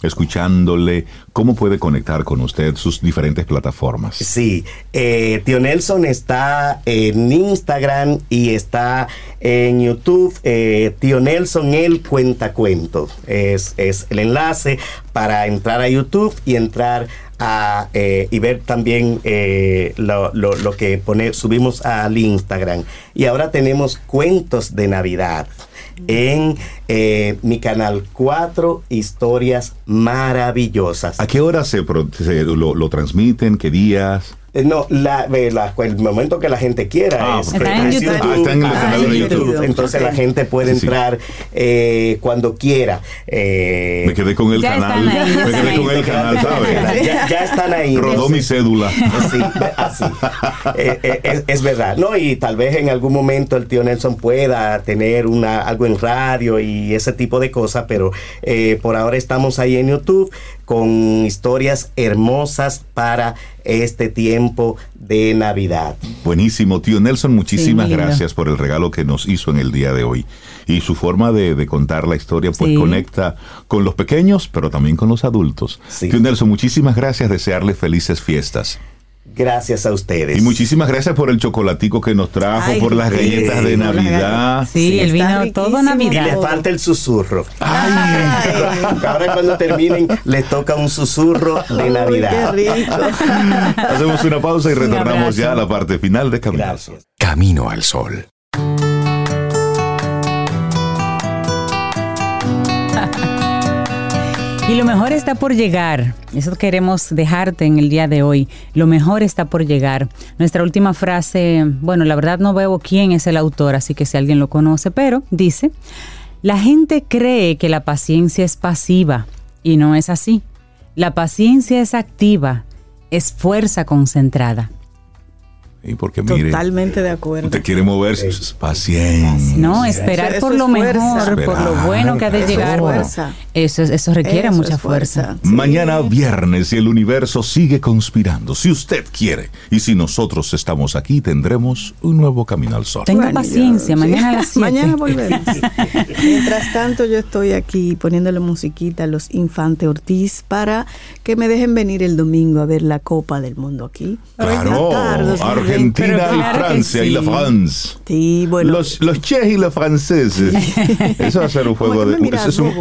escuchándole, ¿cómo puede conectar con usted sus diferentes plataformas? Sí, eh, Tío Nelson está en Instagram y está en YouTube. eh, Tío Nelson, el cuenta cuentos. Es, es el enlace para entrar a YouTube y entrar a, eh, y ver también eh, lo, lo- lo que pone, subimos al Instagram. Y ahora tenemos cuentos de Navidad en eh, mi canal 4 historias maravillosas. ¿A qué hora se, se lo transmiten? ¿Qué días? Eh, No, la, la- el momento que la gente quiera. Ah, es. Está en YouTube. Ah, está en el canal de en YouTube. Entonces la gente puede Sí, sí. entrar eh, cuando quiera. Eh, Me quedé con el Ya canal. ahí, me quedé ahí. con el canal, ¿sabes? ya, ya están ahí. Rodó mi cédula. Sí, así. Eh, eh, es, es verdad, ¿no? Y tal vez en algún momento el tío Nelson pueda tener una, algo en radio y ese tipo de cosas, pero eh, por ahora estamos ahí en YouTube con historias hermosas para este tiempo de Navidad. Buenísimo, tío Nelson, muchísimas Sí, gracias por el regalo que nos hizo en el día de hoy. Y su forma de, de contar la historia pues Sí. conecta con los pequeños, pero también con los adultos. Sí. Tío Nelson, muchísimas gracias, desearle felices fiestas. Gracias a ustedes. Y muchísimas gracias por el chocolatico que nos trajo, Ay, por las sí. galletas de Navidad. Sí, Sí, el vino todo riquísimo. Y Navidad. le falta el susurro. Ay. Ahora cuando terminen les toca un susurro de Uy, Navidad. qué rico. Hacemos una pausa y retornamos ya a la parte final de Camino al Sol. Gracias. Camino al Sol. Y lo mejor está por llegar. Eso queremos dejarte en el día de hoy. Lo mejor está por llegar. Nuestra última frase, bueno, la verdad no veo quién es el autor, así que si alguien lo conoce, pero dice, la gente cree que la paciencia es pasiva y no es así. La paciencia es activa, es fuerza concentrada. Y porque mire, Totalmente de acuerdo. usted quiere moverse, paciencia. No, esperar Eso- por lo fuerza. mejor, por lo bueno que ha de Eso llegar. fuerza. Eso, es- eso requiere Eso mucha es fuerza. Sí. Mañana viernes y el universo sigue conspirando. Si usted quiere y si nosotros estamos aquí, tendremos un nuevo camino al sol. Tenga Bueno, paciencia, mañana a sí. las 7. Mañana volvemos. Mientras tanto, yo estoy aquí poniéndole musiquita a los Infante Ortiz para que me dejen venir el domingo a ver la Copa del Mundo aquí. Claro, 2020. Argentina y Francia y la. France. Sí, bueno. Los, los ches y los franceses. Eso va a ser un ¿Cómo juego de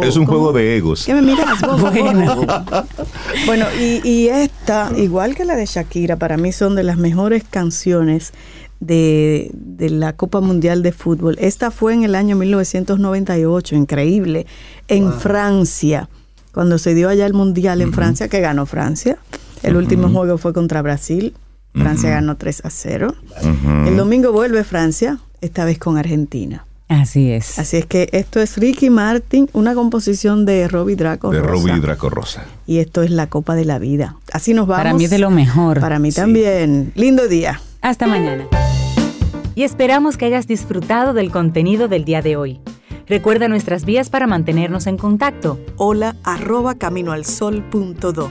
es un, juego de egos. ¿Qué me miras, bobo? Bueno. Bueno, y, y esta, igual que la de Shakira, para mí son de las mejores canciones de, de la Copa Mundial de Fútbol. Esta fue en el año 1998, increíble, en Francia, cuando se dio allá el Mundial en Francia, que ganó Francia. El último juego fue contra Brasil. Francia ganó 3 a 0. El domingo vuelve Francia, esta vez con Argentina. Así es. Así es que esto es Ricky Martin, una composición de Robbie Draco. De Rosa. Robbie Draco Rosa. Y esto es la Copa de la Vida. Así nos vamos. Para mí es de lo mejor. Para mí también. Lindo día. Hasta mañana. Y esperamos que hayas disfrutado del contenido del día de hoy. Recuerda nuestras vías para mantenernos en contacto. Hola arroba caminoalsol.do.